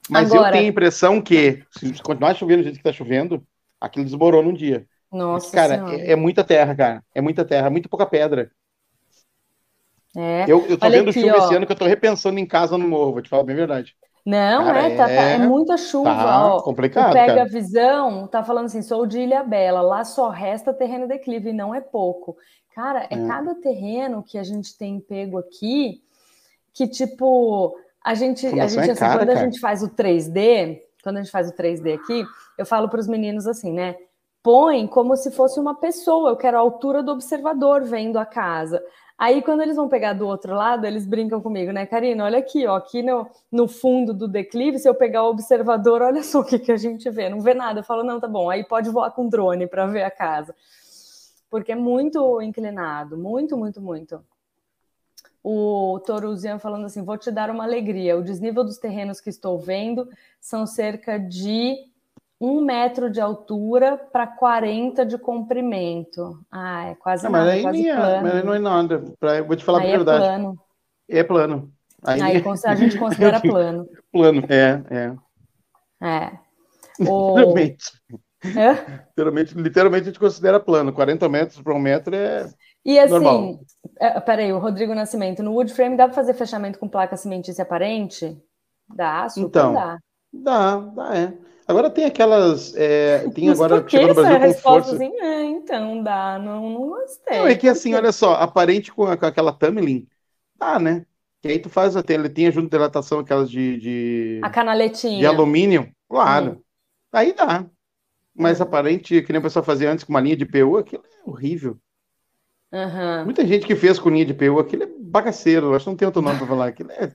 Mas Agora... eu tenho a impressão que, se continuar chovendo do jeito que tá chovendo, aquilo desmorona um dia. Nossa Cara, é, é, muita terra, cara. É muita terra, muito pouca pedra. É. Eu, eu tô Olha vendo aqui, chuva ó. esse ano que eu tô repensando em casa no morro, vou te falar bem a verdade. Não, cara, é, tá, é, é, muita chuva. Tá ó. complicado. pega cara. a visão, tá falando assim: sou de Ilha Bela, lá só resta terreno declive, e não é pouco. Cara, é, é, cada terreno que a gente tem pego aqui que, tipo, a gente, a gente é assim, cara, quando cara. a gente faz o 3D, quando a gente faz o 3D aqui, eu falo para os meninos assim, né? Põe como se fosse uma pessoa, eu quero a altura do observador vendo a casa. Aí, quando eles vão pegar do outro lado, eles brincam comigo, né, Karina? Olha aqui, ó, aqui no, no fundo do declive, se eu pegar o observador, olha só o que, que a gente vê. Não vê nada. Eu falo, não, tá bom, aí pode voar com drone para ver a casa. Porque é muito inclinado, muito, muito, muito. O Toruzian falando assim: vou te dar uma alegria. O desnível dos terrenos que estou vendo são cerca de um metro de altura para 40 de comprimento. Ah, é quase não, nada, mas aí quase é, plano. Mas não é nada. Pra, vou te falar aí a é verdade. É plano. É plano. Aí, aí a gente considera plano. plano, é, é. É. O... Literalmente. É? Literalmente, literalmente a gente considera plano. 40 metros para um metro é. E assim, normal. É, peraí, o Rodrigo Nascimento, no wood frame dá para fazer fechamento com placa cimentícia aparente? Dá, super então, dá. Dá, dá, é. Agora tem aquelas. É, tem Mas agora que chegou no Brasil com força. Assim, é, então dá, não, não gostei. Não, é que assim, olha só, aparente com, com aquela tumbling, dá, né? Que aí tu faz até, ele tem junto de dilatação aquelas de, de. A canaletinha. De alumínio, claro. Hum. Aí dá. Mas hum. aparente, que nem o pessoal fazia antes com uma linha de PU, aquilo é horrível. Uhum. Muita gente que fez com linha de PU, aquilo é bagaceiro, acho que não tem outro nome para falar. Aquilo é,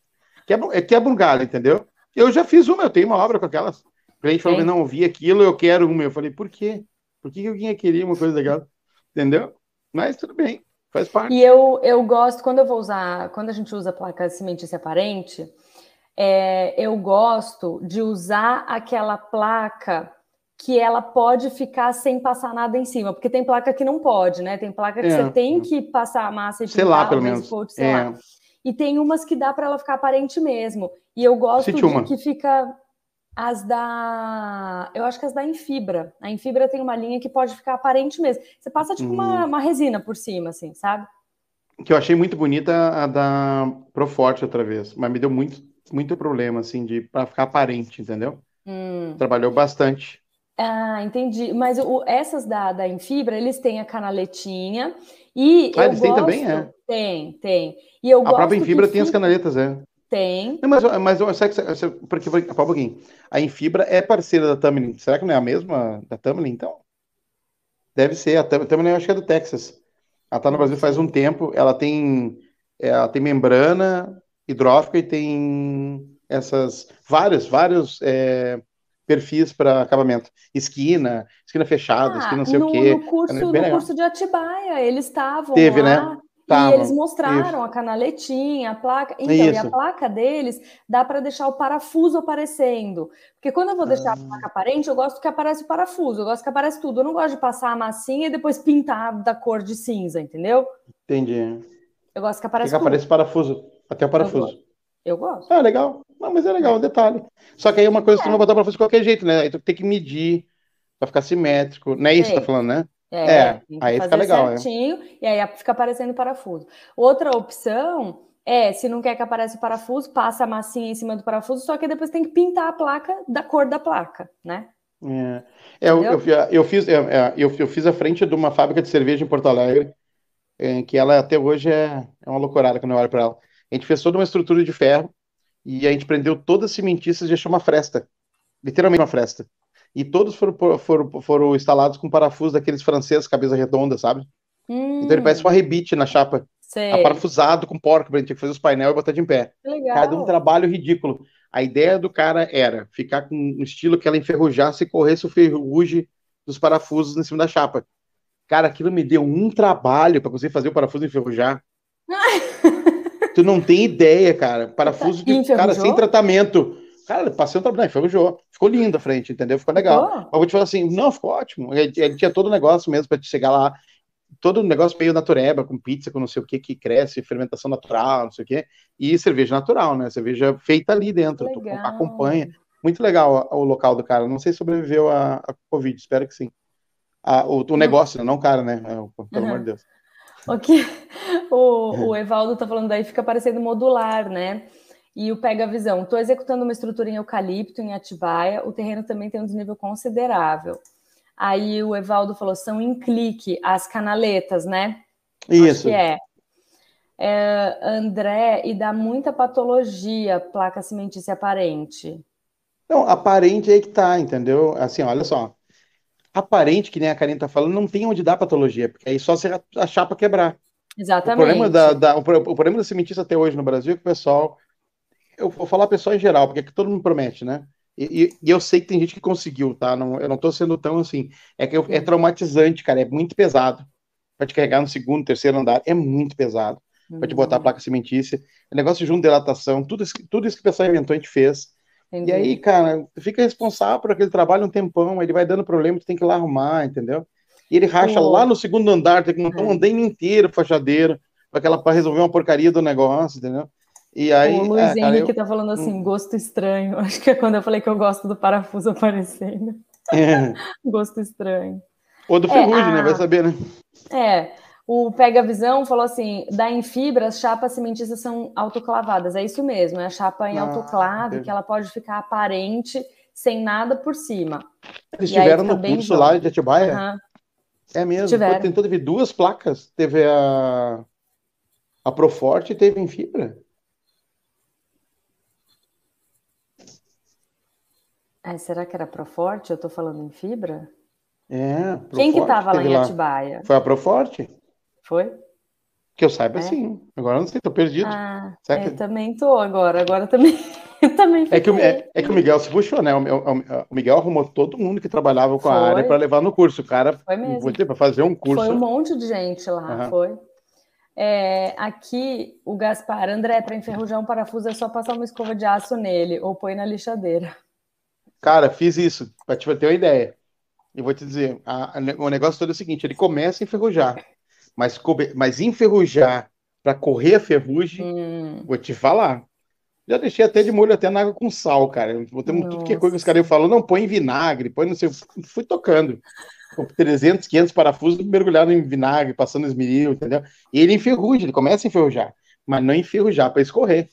quebra, é quebra um galho, entendeu? Eu já fiz uma, eu tenho uma obra com aquelas. O cliente falou, não, eu vi aquilo, eu quero uma. Eu falei, por quê? Por que alguém ia querer uma coisa legal? Entendeu? Mas tudo bem, faz parte. E eu, eu gosto, quando eu vou usar, quando a gente usa placa cimentícia aparente, é, eu gosto de usar aquela placa que ela pode ficar sem passar nada em cima, porque tem placa que não pode, né? Tem placa que é. você tem que passar a massa e sei pintar, lá, pelo menos. Coat, sei é. lá. E tem umas que dá para ela ficar aparente mesmo. E eu gosto de uma. que fica as da. Eu acho que as da Infibra. A Infibra tem uma linha que pode ficar aparente mesmo. Você passa tipo hum. uma, uma resina por cima, assim, sabe? Que eu achei muito bonita a da Proforte outra vez, mas me deu muito, muito problema, assim, de para ficar aparente, entendeu? Hum. Trabalhou bastante. Ah, entendi. Mas o, essas da, da Infibra, eles têm a canaletinha e. Ah, eles têm também, é? Tem, tem. E eu a própria Infibra tem as canaletas, é. Tem. Não, mas, mas porque, porque, um pouquinho. A Infibra é parceira da Tamlin. Será que não é a mesma da Tamlin, então? Deve ser. A Tamlin eu acho que é do Texas. Ela tá no Brasil faz um tempo. Ela tem, ela tem membrana hidrófica e tem essas vários, vários é, perfis para acabamento. Esquina, esquina fechada, ah, esquina não sei no, o quê. No curso, no curso de Atibaia, eles estavam Teve, lá. né? e eles mostraram isso. a canaletinha, a placa. Então, isso. e a placa deles dá para deixar o parafuso aparecendo. Porque quando eu vou deixar ah. a placa aparente, eu gosto que apareça o parafuso, eu gosto que apareça tudo. Eu não gosto de passar a massinha e depois pintar da cor de cinza, entendeu? Entendi. Eu gosto que apareça. Que apareça parafuso. Até o parafuso. Eu gosto. Ah, legal. Não, mas é legal, um detalhe. Só que aí uma coisa é. você não vai botar parafuso de qualquer jeito, né? Aí tu tem que medir para ficar simétrico. Não é isso que você tá falando, né? É, é aí fica legal. É. Certinho, é. E aí fica aparecendo o parafuso. Outra opção é, se não quer que apareça o parafuso, passa a massinha em cima do parafuso, só que depois tem que pintar a placa da cor da placa, né? É, é eu, eu, eu, fiz, é, é, eu, eu, fiz a frente de uma fábrica de cerveja em Porto Alegre, que ela até hoje é, é uma loucurada quando eu olho para ela. A gente fez toda uma estrutura de ferro e a gente prendeu todas as cimentícias e deixou uma fresta, literalmente uma fresta e todos foram, foram, foram instalados com parafuso daqueles franceses, cabeça redonda, sabe? Hum. Então ele parece uma rebite na chapa. Sei. Aparafusado com porca, pra gente fazer os painéis e botar de em pé. Legal. Cada um trabalho ridículo. A ideia do cara era ficar com um estilo que ela enferrujasse e corresse o ferrugem dos parafusos em cima da chapa. Cara, aquilo me deu um trabalho para conseguir fazer o parafuso enferrujar. tu não tem ideia, cara. Parafuso que, cara, sem tratamento. Cara, passei um trabalho, enferrujou. Ficou lindo a frente, entendeu? Ficou legal. Mas vou te falar assim, não, ficou ótimo. Ele, ele tinha todo o negócio mesmo para te chegar lá, todo o negócio meio natureba, com pizza, com não sei o que, que cresce, fermentação natural, não sei o que, e cerveja natural, né? Cerveja feita ali dentro, tu acompanha. Muito legal o, o, local do cara. Não sei se sobreviveu a, a Covid, espero que sim. A, o, o, negócio, né? não o cara, né? É, pelo uhum. amor de Deus. Ok. O, o Evaldo tá falando daí, fica parecendo modular, né? E o Pega Visão, estou executando uma estrutura em eucalipto, em Atibaia, o terreno também tem um desnível considerável. Aí o Evaldo falou, são em clique as canaletas, né? Isso. Acho que é. é. André, e dá muita patologia, placa cimentícia aparente. Não, aparente é aí que tá, entendeu? Assim, olha só. Aparente, que nem a Karine tá falando, não tem onde dar patologia, porque aí só se a chapa quebrar. Exatamente. O problema da, da o, o, problema da cimentícia até hoje no Brasil é que o pessoal eu vou falar pessoal em geral, porque é que todo mundo promete, né? E, e, eu sei que tem gente que conseguiu, tá? Não, eu não tô sendo tão assim. É que eu, é traumatizante, cara. É muito pesado. Pra te carregar no segundo, terceiro andar, é muito pesado. Uhum. Pra te botar a uhum. placa cimentícia. O negócio junto dilatação, tudo isso, tudo isso que o pessoal inventou, a gente fez. Entendi. E aí, cara, tu fica responsável por aquele trabalho um tempão, ele vai dando problema, tu tem que ir lá arrumar, entendeu? E ele racha lá no segundo andar, tem que montar um uhum. andame inteiro, fachadeiro, para resolver uma porcaria do negócio, entendeu? E aí, o Luiz é, Henrique eu... tá falando assim, hum. gosto estranho. Acho que é quando eu falei que eu gosto do parafuso aparecendo. É. gosto estranho. Ou do ferrugem, é, né? Vai saber, né? É. O Pega Visão falou assim: da em fibra, as chapas cimentícias são autoclavadas. É isso mesmo, é a chapa em ah, autoclave, entendi. que ela pode ficar aparente sem nada por cima. Eles estiveram no curso lá de Atibaia? Uhum. É mesmo. Tiveram. Tentou teve duas placas. Teve a, a Proforte e teve em fibra. É, será que era Proforte? Eu estou falando em fibra? É. Quem que estava lá em Atibaia? Foi a Proforte? Foi? Que eu saiba, é? sim. Agora eu não sei, estou perdido. Ah, é, eu também tô agora. Agora também, também é que, o, é, é, que o Miguel se puxou, né? O, o, o, Miguel arrumou todo mundo que trabalhava com foi. a área para levar no curso. O cara foi mesmo. para fazer um curso. Foi um monte de gente lá, uhum. foi. É, aqui, o Gaspar, André, para enferrujar um parafuso é só passar uma escova de aço nele ou põe na lixadeira. Cara, fiz isso, para te ter uma ideia. E vou te dizer, a, a, o negócio todo é o seguinte: ele começa a enferrujar, mas, mas enferrujar para correr a ferrugem, hum. vou te falar. Já deixei até de molho até na água com sal, cara. Botamos tudo que é coisa que os caras falam, não, põe vinagre, põe não sei. Fui tocando. Com 300, 500 parafusos mergulhado em vinagre, passando esmeril, entendeu? E ele enferruja, ele começa a enferrujar, mas não enferrujar para escorrer.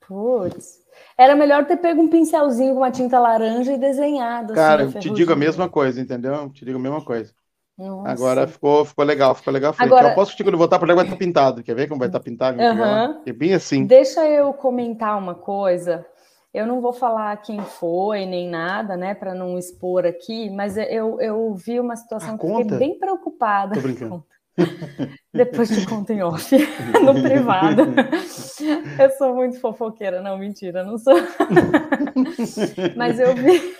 Putz. Era melhor ter pego um pincelzinho com uma tinta laranja e desenhado. Assim, Cara, assim, eu te digo a mesma coisa, entendeu? Te digo a mesma coisa. Nossa. Agora ficou, ficou legal, ficou legal. Agora... Eu posso que quando voltar para lá vai estar pintado. Quer ver como vai estar pintado? Uhum. É bem assim. Deixa eu comentar uma coisa. Eu não vou falar quem foi nem nada, né, para não expor aqui, mas eu, eu vi uma situação ah, que conta? fiquei bem preocupada. Tô brincando. Depois te conto em off, no privado. Eu sou muito fofoqueira, não, mentira, não sou. Mas eu vi.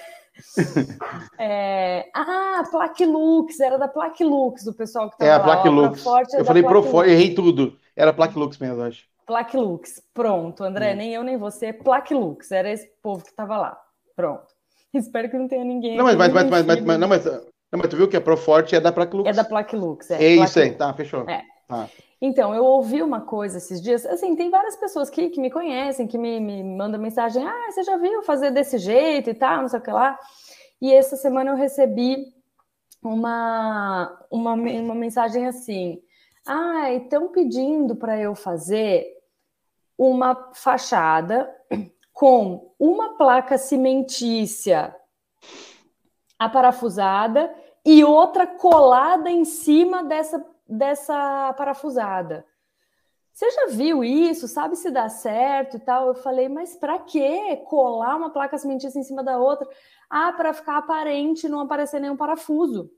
É... Ah, Plaque Lux, era da Plaque Lux, do pessoal que estava é, a Plaque Lux. É eu falei Pro Forte, errei tudo. Era Plaque Lux mesmo, acho. Plaque Lux, pronto, André, hum. nem eu nem você, Plaque Lux, era esse povo que estava lá, pronto. Espero que não tenha ninguém. Não, mas, mas, mas, mas, mas, não, mas não, mas tu viu que a Proforte é da Plaque Lux. É da Plaque Lux, é. É isso aí, tá, fechou. É. Tá. Então, eu ouvi uma coisa esses dias, assim, tem várias pessoas que, que me conhecem, que me, me mandam mensagem, ah, você já viu fazer desse jeito e tal, não sei o que lá. E essa semana eu recebi uma, uma, uma mensagem assim, ah, estão pedindo para eu fazer uma fachada com uma placa cimentícia aparafusada e outra colada em cima dessa, dessa parafusada. Você já viu isso? Sabe se dá certo e tal? Eu falei, mas para que colar uma placa cimentícia em cima da outra? Ah, para ficar aparente, não aparecer nenhum parafuso.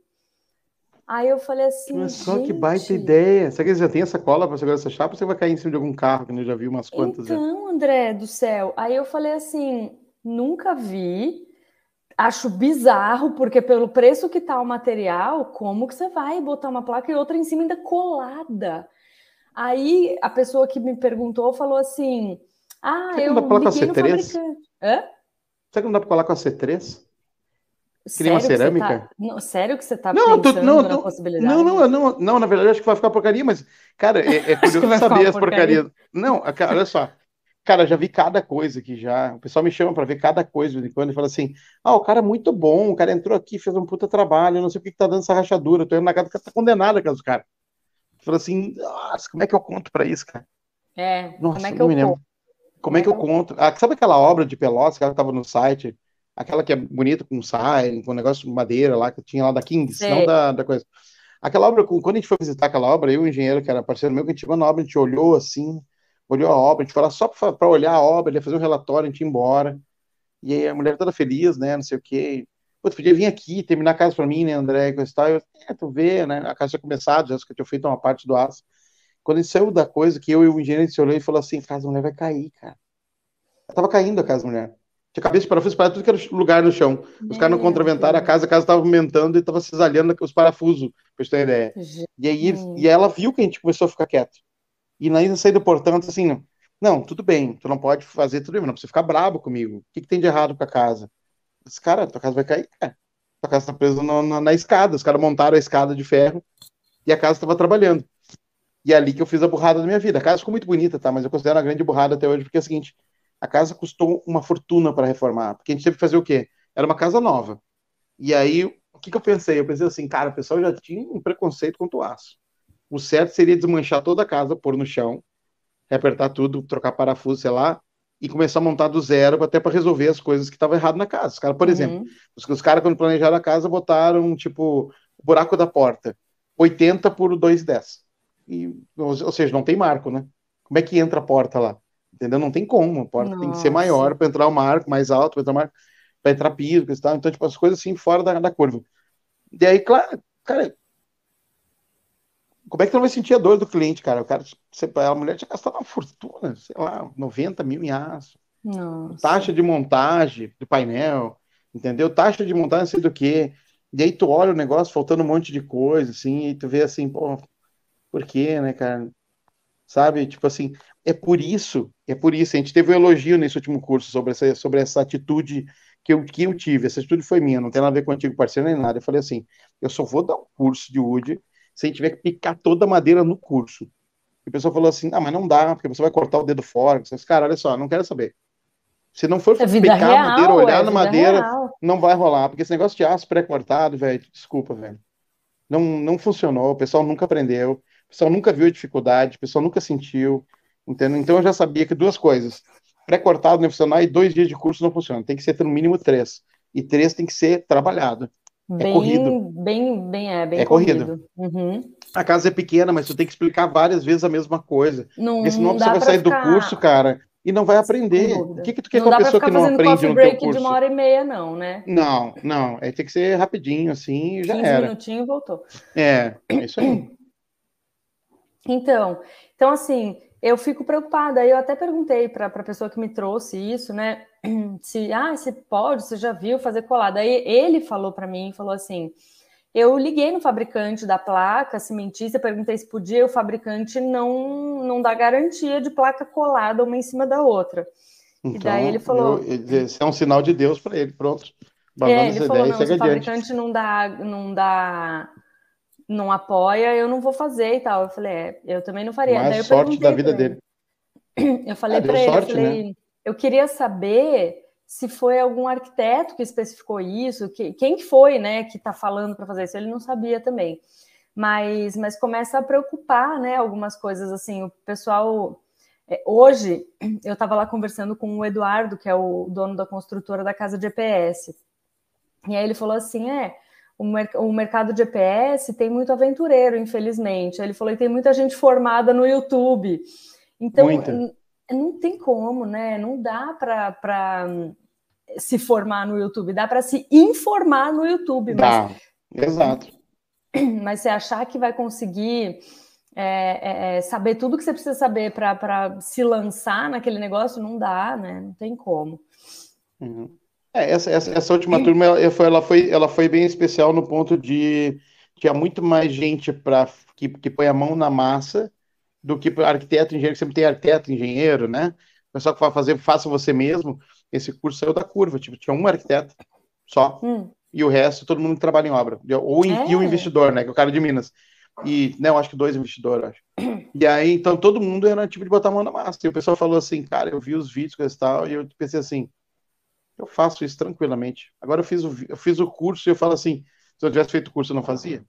Aí eu falei assim. Mas só gente... que baita ideia. Será que eles já tem essa cola para segurar essa chapa ou você vai cair em cima de algum carro, que eu já vi umas quantas? Então. André do céu. Aí eu falei assim: nunca vi acho bizarro, porque pelo preço que tá o material, como que você vai botar uma placa e outra em cima ainda colada? Aí a pessoa que me perguntou falou assim: Ah, Será eu não dá pra a C3? Hã? Será que não dá para colar com a C3? Queria uma cerâmica? Tá... Não, sério que você está não, pensando não, na possibilidade? Não, não, não, não, na verdade acho que vai ficar porcaria, mas, cara, é, é curioso saber as porcarias. Não, olha só, Cara, já vi cada coisa aqui já. O pessoal me chama para ver cada coisa de quando e fala assim: ah, o cara é muito bom, o cara entrou aqui, fez um puta trabalho, não sei o que, que tá dando essa rachadura. Eu tô indo na casa tá condenada, casa do cara. Fala assim: nossa, como é que eu conto para isso, cara? É, nossa, como é que eu conto? Como é que eu conto? Ah, sabe aquela obra de Pelotas que ela tava no site? Aquela que é bonita com sign, com negócio de madeira lá, que tinha lá da Kings, Sei. não da, da coisa. Aquela obra, quando a gente foi visitar aquela obra, eu e o engenheiro, que era parceiro meu, que a gente chegou na obra, a gente olhou assim, olhou a obra, a gente foi lá só para olhar a obra, ele ia fazer um relatório, a gente ia embora. E aí a mulher toda feliz, né? Não sei o quê. Pô, tu podia vir aqui, terminar a casa para mim, né, André? E tal. Eu, é, tu vê, né? A casa tinha começado, já que eu tinha feito uma parte do aço. Quando a gente saiu da coisa, que eu e o engenheiro se olhou e falou assim: a casa da mulher vai cair, cara. Ela tava caindo a casa da mulher. Tinha cabeça de parafuso para tudo que era lugar no chão. Os caras não contraventaram a casa, a casa estava aumentando e estava cisalhando os parafusos, pra você ter ideia. E aí e ela viu que a gente começou a ficar quieto. E na sair do portão, assim, não, tudo bem, tu não pode fazer tudo não precisa ficar brabo comigo. O que, que tem de errado com a casa? Esse cara, tua casa vai cair, cara. Tua casa tá presa na, na, na escada. Os caras montaram a escada de ferro e a casa estava trabalhando. E é ali que eu fiz a burrada da minha vida. A casa ficou muito bonita, tá? Mas eu considero uma grande burrada até hoje, porque é o seguinte: a casa custou uma fortuna para reformar. Porque a gente teve que fazer o quê? Era uma casa nova. E aí, o que, que eu pensei? Eu pensei assim, cara, o pessoal já tinha um preconceito contra o aço. O certo seria desmanchar toda a casa, pôr no chão, apertar tudo, trocar parafuso, sei lá, e começar a montar do zero até para resolver as coisas que estavam errado na casa. Os caras, por uhum. exemplo, os, os caras, quando planejaram a casa, botaram, tipo, o buraco da porta, 80 por 2,10. E, ou, ou seja, não tem marco, né? Como é que entra a porta lá? Entendeu? Não tem como. A porta Nossa. tem que ser maior para entrar o marco, mais alto para entrar o marco, para entrar piso e tal. Então, tipo, as coisas assim fora da, da curva. E aí, claro, cara, como é que tu não vai sentir a dor do cliente, cara? O cara, a mulher tinha gastado uma fortuna, sei lá, 90 mil em aço. Nossa. Taxa de montagem do painel, entendeu? Taxa de montagem, não sei do que. E aí tu olha o negócio faltando um monte de coisa, assim, e tu vê assim, pô, por quê, né, cara? Sabe? Tipo assim, é por isso, é por isso. A gente teve um elogio nesse último curso sobre essa, sobre essa atitude que eu, que eu tive. Essa atitude foi minha, não tem nada a ver com o antigo parceiro nem nada. Eu falei assim, eu só vou dar um curso de Wood se a gente tiver que picar toda a madeira no curso. E o pessoal falou assim, ah, mas não dá, porque você vai cortar o dedo fora. Disse, cara, olha só, não quero saber. Se não for é picar real, a madeira, olhar é na madeira, real. não vai rolar. Porque esse negócio de aço pré-cortado, velho, desculpa, velho. Não, não funcionou, o pessoal nunca aprendeu, o pessoal nunca viu a dificuldade, o pessoal nunca sentiu, entendeu? Então eu já sabia que duas coisas. pré-cortado não funcionar e dois dias de curso não funciona. Tem que ser no mínimo três. E três tem que ser trabalhado. É bem, é corrido. Bem, bem, é, bem é corrido. corrido. Uhum. A casa é pequena, mas tu tem que explicar várias vezes a mesma coisa. Não, Porque senão você vai sair ficar... do curso, cara, e não vai aprender. O que, que tu quer não com a pessoa que não aprende no break teu curso? de uma hora e meia, não, né? Não, não. É, tem que ser rapidinho, assim, e já 15 era. minutinhos e voltou. É, é isso aí. Então, então assim, eu fico preocupada. Eu até perguntei para a pessoa que me trouxe isso, né? Se, ah, se pode, você já viu fazer colada. Aí ele falou para mim, falou assim: eu liguei no fabricante da placa cimentista, perguntei se podia, o fabricante não, não dá garantia de placa colada uma em cima da outra. Então, e daí ele falou. Eu, isso é um sinal de Deus para ele, pronto. É, ele falou: não, se o fabricante não dá, não dá não apoia, eu não vou fazer e tal. Eu falei, é, eu também não faria. Mais sorte da vida dele. Eu falei ah, para ele, sorte, eu, falei, né? Eu queria saber se foi algum arquiteto que especificou isso, que, quem foi, né, que está falando para fazer isso. Ele não sabia também. Mas, mas começa a preocupar, né, algumas coisas assim. O pessoal é, hoje eu estava lá conversando com o Eduardo, que é o dono da construtora da casa de EPS. E aí ele falou assim, é o, mer o mercado de EPS tem muito aventureiro, infelizmente. Ele falou que tem muita gente formada no YouTube. Então, não tem como, né? Não dá para se formar no YouTube, dá para se informar no YouTube. Dá, mas, exato. Mas você achar que vai conseguir é, é, é saber tudo que você precisa saber para se lançar naquele negócio, não dá, né? Não tem como. Uhum. É, essa, essa, essa, última turma ela foi, ela, foi, ela foi bem especial no ponto de tinha muito mais gente para que, que põe a mão na massa do que arquiteto, engenheiro, que sempre tem arquiteto, engenheiro, né? O pessoal que vai fazer, faça você mesmo. Esse curso saiu da curva, tipo, tinha um arquiteto só, hum. e o resto, todo mundo trabalha em obra. Ou em, é. E o investidor, né? Que é o cara de Minas. E, não, acho que dois investidores, acho. E aí, então, todo mundo era tipo de botar a mão na massa. E o pessoal falou assim, cara, eu vi os vídeos e tal, e eu pensei assim, eu faço isso tranquilamente. Agora eu fiz o, eu fiz o curso e eu falo assim, se eu tivesse feito o curso, eu não fazia.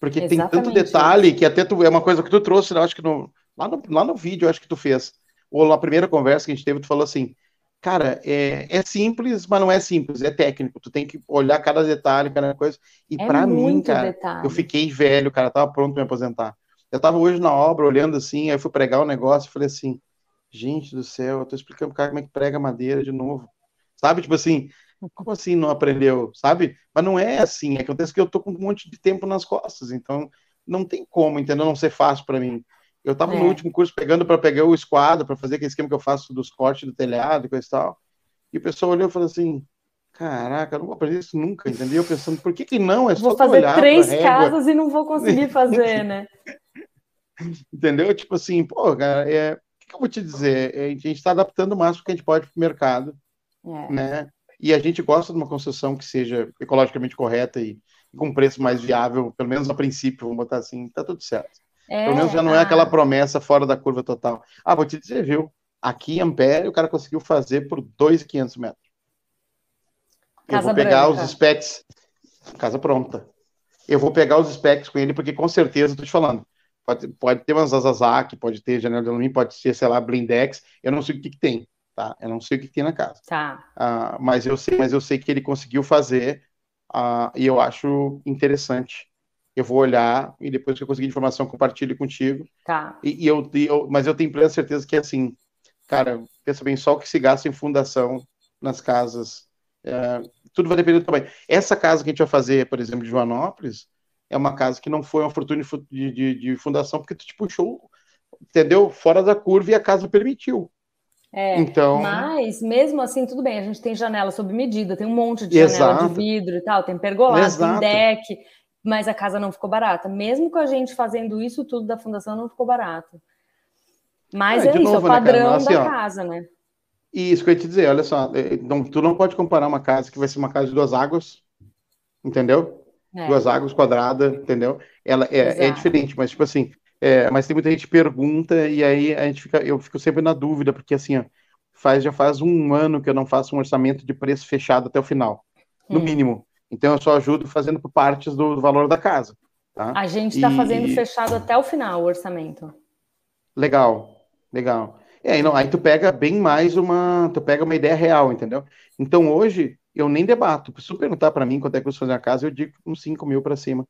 Porque Exatamente. tem tanto detalhe que até tu, é uma coisa que tu trouxe, né? acho que no, lá, no, lá no vídeo, acho que tu fez. Ou na primeira conversa que a gente teve, tu falou assim, cara, é, é simples, mas não é simples, é técnico. Tu tem que olhar cada detalhe, cada coisa. E é para mim, cara, detalhe. eu fiquei velho, cara, tava pronto para me aposentar. Eu tava hoje na obra, olhando assim, aí fui pregar o um negócio e falei assim, gente do céu, eu tô explicando pro cara como é que prega madeira de novo. Sabe? Tipo assim, como assim não aprendeu? Sabe? Mas não é assim. Acontece que eu tô com um monte de tempo nas costas, então não tem como, entendeu? Não ser fácil para mim. Eu estava é. no último curso pegando para pegar o esquadro, para fazer aquele esquema que eu faço dos cortes do telhado e coisa e tal. E o pessoal olhou e falou assim: Caraca, eu não vou aprender isso nunca, entendeu? Pensando, por que, que não? É só vou fazer três casas e não vou conseguir fazer, né? entendeu? Tipo assim, pô, cara, é, o que eu vou te dizer? É, a gente está adaptando o máximo que a gente pode para o mercado é. né? E a gente gosta de uma construção que seja ecologicamente correta e com preço mais viável, pelo menos a princípio, vamos botar assim, tá tudo certo. É, pelo menos já não é aquela promessa fora da curva total. Ah, vou te dizer, viu? Aqui em Ampere, o cara conseguiu fazer por 2.500 metros. Eu casa vou pegar branca. os specs, casa pronta. Eu vou pegar os specs com ele, porque com certeza, estou te falando, pode, pode ter umas Azazaki, pode ter janela de alumínio, pode ser, sei lá, blindex, eu não sei o que, que tem tá? Eu não sei o que tem na casa. Tá. Uh, mas eu sei, mas eu sei que ele conseguiu fazer uh, e eu acho interessante. Eu vou olhar e depois que eu conseguir informação compartilho contigo. Tá. E, e eu, e eu, mas eu tenho plena certeza que assim, cara, pensa bem, só o que se gasta em fundação nas casas, uh, tudo vai depender do tamanho. Essa casa que a gente vai fazer, por exemplo, de Joanópolis, é uma casa que não foi uma fortuna de, de, de fundação porque tu te puxou, entendeu? Fora da curva e a casa permitiu. É, então... Mas, mesmo assim, tudo bem, a gente tem janela sob medida, tem um monte de janela Exato. de vidro e tal, tem pergolado, Exato. tem deck, mas a casa não ficou barata. Mesmo com a gente fazendo isso tudo da fundação, não ficou barato. Mas é, é isso, novo, é o né, padrão né, assim, da ó, casa, né? Isso que eu ia te dizer, olha só, é, não, tu não pode comparar uma casa que vai ser uma casa de duas águas, entendeu? É. Duas águas quadradas, entendeu? Ela é, é diferente, mas tipo assim, é, mas tem muita gente que pergunta e aí a gente fica, eu fico sempre na dúvida, porque assim, ó, faz, já faz um ano que eu não faço um orçamento de preço fechado até o final, no hum. mínimo. Então eu só ajudo fazendo por partes do, do valor da casa. Tá? A gente está fazendo fechado até o final o orçamento. Legal, legal. É, aí, não, aí tu pega bem mais uma, tu pega uma ideia real, entendeu? Então hoje eu nem debato. Se tu perguntar para mim quanto é que eu fazer a casa, eu digo uns 5 mil para cima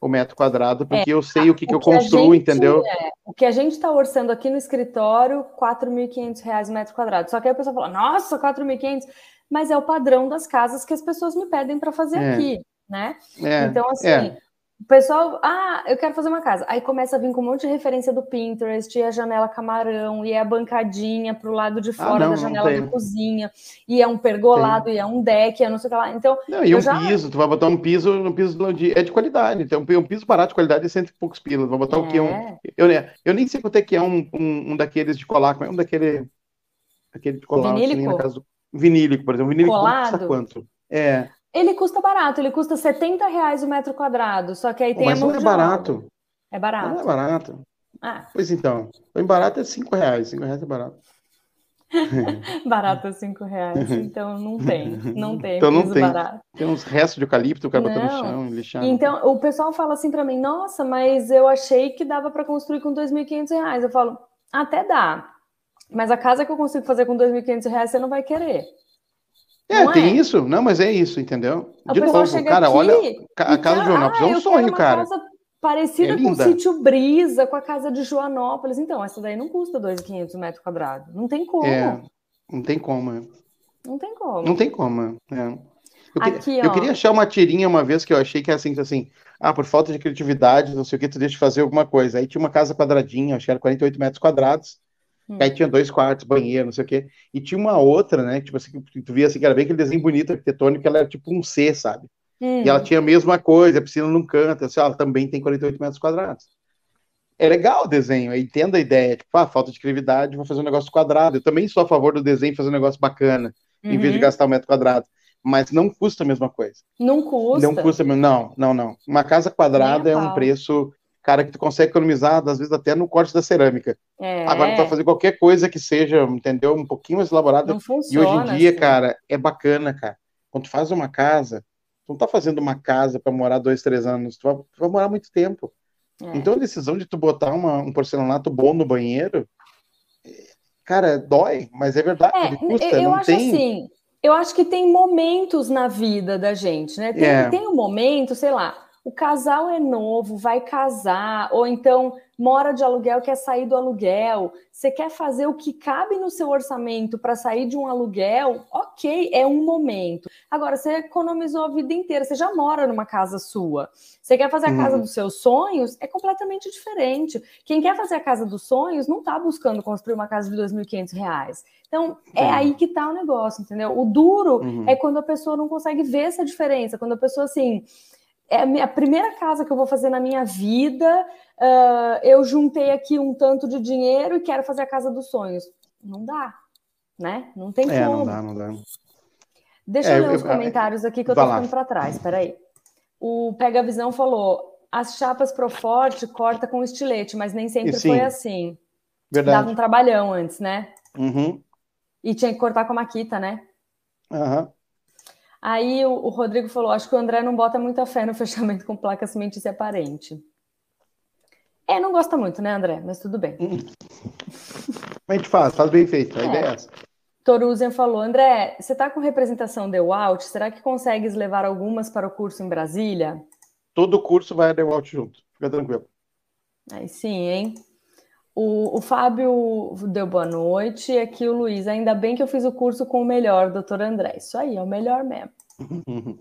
o metro quadrado, porque é, eu sei o que, o que eu construo, gente, entendeu? É, o que a gente está orçando aqui no escritório, R$ 4.500 metro quadrado. Só que aí a pessoa fala, nossa, 4.500, mas é o padrão das casas que as pessoas me pedem para fazer é. aqui, né? É, então, assim, é. O pessoal, ah, eu quero fazer uma casa. Aí começa a vir com um monte de referência do Pinterest, e a janela camarão, e é a bancadinha para o lado de ah, fora ah, não, da janela da cozinha, e é um pergolado, tem. e é um deck, é não sei o que lá. Então, não, e um já... piso, tu vai botar um piso, um piso de, é de qualidade. Então, um piso barato de qualidade é cento e poucos pilas. Vai botar é. o quê? Um, eu, eu nem sei quanto é que é um, um, um daqueles de colar, é um daquele, aquele de colar vinílico? Assim, na casa do, vinílico, por exemplo. Vinílico custa quanto? É. Ele custa barato, ele custa 70 reais o metro quadrado, só que aí tem Mas a mão não é barato. É barato. Não é barato. Ah. Pois então, o barato é 5 reais, 5 reais é barato. barato é 5 reais, então não tem, não tem então não tem. barato. Tem uns restos de eucalipto, o cara botou no chão, lixado. Então, o pessoal fala assim para mim, nossa, mas eu achei que dava para construir com 2.500 reais. Eu falo, até dá, mas a casa que eu consigo fazer com 2.500 reais, você não vai querer. É, tem é? isso. Não, mas é isso, entendeu? De novo, cara, olha, a casa de Joanópolis é um sonho, cara. Casa parecida é com o sítio Brisa, com a casa de Joanópolis. Então, essa daí não custa 2.500 metros quadrados. Não tem como. É, não tem como. Não tem como. Não tem como. É. Eu, Aqui, eu queria achar uma tirinha uma vez que eu achei que é assim, assim, ah, por falta de criatividade, não sei o que, tu deixa de fazer alguma coisa. Aí tinha uma casa quadradinha, acho que era 48 metros quadrados, Hum. Aí tinha dois quartos, banheiro, não sei o quê. E tinha uma outra, né? Tipo assim, que tu via assim, que era bem aquele desenho bonito, arquitetônico, ela era tipo um C, sabe? Hum. E ela tinha a mesma coisa, a piscina num canto, assim, ela também tem 48 metros quadrados. É legal o desenho, eu entendo a ideia, tipo, ah, falta de criatividade, vou fazer um negócio quadrado. Eu também sou a favor do desenho fazer um negócio bacana, uhum. em vez de uhum. gastar um metro quadrado. Mas não custa a mesma coisa. Não custa. Não custa, não, não, não. Uma casa quadrada é um preço cara, que tu consegue economizar, às vezes até no corte da cerâmica. É. Agora, para fazer qualquer coisa que seja, entendeu? Um pouquinho mais elaborada. E hoje em dia, assim. cara, é bacana, cara. Quando tu faz uma casa, tu não tá fazendo uma casa para morar dois, três anos, tu vai, tu vai morar muito tempo. É. Então a decisão de tu botar uma, um porcelanato bom no banheiro, cara, dói, mas é verdade, é, custa, eu não acho tem... assim, eu acho que tem momentos na vida da gente, né? Tem, é. tem um momento, sei lá, o casal é novo, vai casar, ou então mora de aluguel, quer sair do aluguel, você quer fazer o que cabe no seu orçamento para sair de um aluguel, ok, é um momento. Agora, você economizou a vida inteira, você já mora numa casa sua. Você quer fazer a casa uhum. dos seus sonhos, é completamente diferente. Quem quer fazer a casa dos sonhos não está buscando construir uma casa de R$ 2.500. Então, é aí que está o negócio, entendeu? O duro uhum. é quando a pessoa não consegue ver essa diferença, quando a pessoa assim é a minha primeira casa que eu vou fazer na minha vida. Uh, eu juntei aqui um tanto de dinheiro e quero fazer a casa dos sonhos. Não dá, né? Não tem é, como. Não dá, não dá. Deixa é, eu ler os comentários aqui que eu tô ficando para trás. Peraí. O Pega Visão falou: as chapas pro forte corta com estilete, mas nem sempre foi assim. Verdade. Dava um trabalhão antes, né? Uhum. E tinha que cortar com a maquita, né? Aham. Uhum. Aí o, o, Rodrigo falou: acho que o André não bota muita fé no fechamento com placa cimentícia aparente. É, não gosta muito, né, André? Mas tudo bem. A gente faz, faz bem feito. A é. ideia é essa. Toruzian falou: André, você está com representação Out? Será que consegues levar algumas para o curso em Brasília? Todo curso vai a Out junto. Fica tranquilo. Aí sim, hein? O, o Fábio deu boa noite. Aqui o Luiz. Ainda bem que eu fiz o curso com o melhor, doutor André. Isso aí, é o melhor mesmo.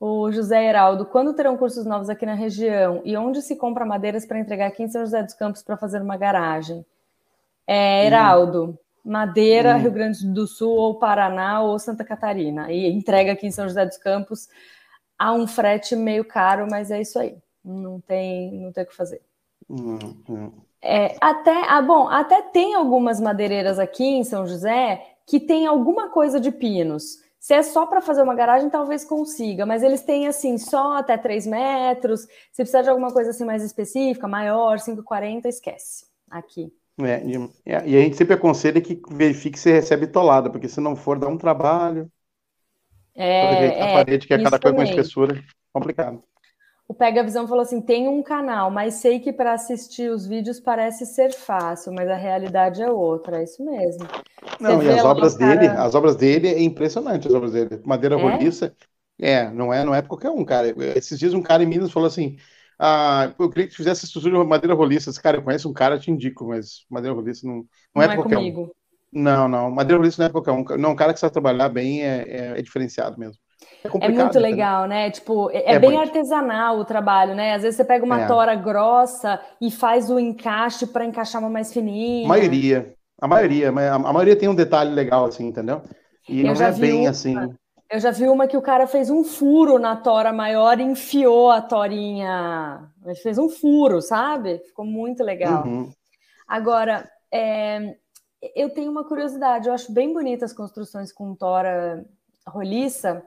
o José Heraldo. Quando terão cursos novos aqui na região? E onde se compra madeiras para entregar aqui em São José dos Campos para fazer uma garagem? É, Heraldo. Madeira, Rio Grande do Sul, ou Paraná, ou Santa Catarina. E entrega aqui em São José dos Campos a um frete meio caro, mas é isso aí. Não tem, não tem o que fazer. Uhum. É, até, ah, bom, até tem algumas madeireiras aqui em São José que tem alguma coisa de pinos. Se é só para fazer uma garagem, talvez consiga, mas eles têm assim só até 3 metros. Se precisar de alguma coisa assim mais específica, maior, 5,40, esquece. Aqui. É, e, e, a gente sempre aconselha que verifique se recebe tolada, porque se não for, dá um trabalho. É, a parede, que é cada coisa com espessura, complicado. O Pega Visão falou assim: tem um canal, mas sei que para assistir os vídeos parece ser fácil, mas a realidade é outra, é isso mesmo. Não, e as obras cara... dele, as obras dele é impressionante, as obras dele. Madeira é? roliça, é, não é, não é qualquer um, cara. Esses dias um cara em Minas falou assim: ah, eu queria que fizesse estrutura de madeira roliça. Esse cara, eu conheço um cara, te indico, mas madeira roliça não, não, não é, é qualquer comigo. um. Não, não, madeira roliça não é qualquer um. Não, um cara que sabe trabalhar bem é, é, é diferenciado mesmo. É, é muito legal, né? Tipo, é, é bem muito. artesanal o trabalho, né? Às vezes você pega uma é. tora grossa e faz o encaixe para encaixar uma mais fininha. A maioria, a maioria, a maioria tem um detalhe legal, assim, entendeu? E eu não é bem uma, assim. Eu já vi uma que o cara fez um furo na tora maior e enfiou a torinha. Ele fez um furo, sabe? Ficou muito legal. Uhum. Agora, é, eu tenho uma curiosidade. Eu acho bem bonitas as construções com tora roliça.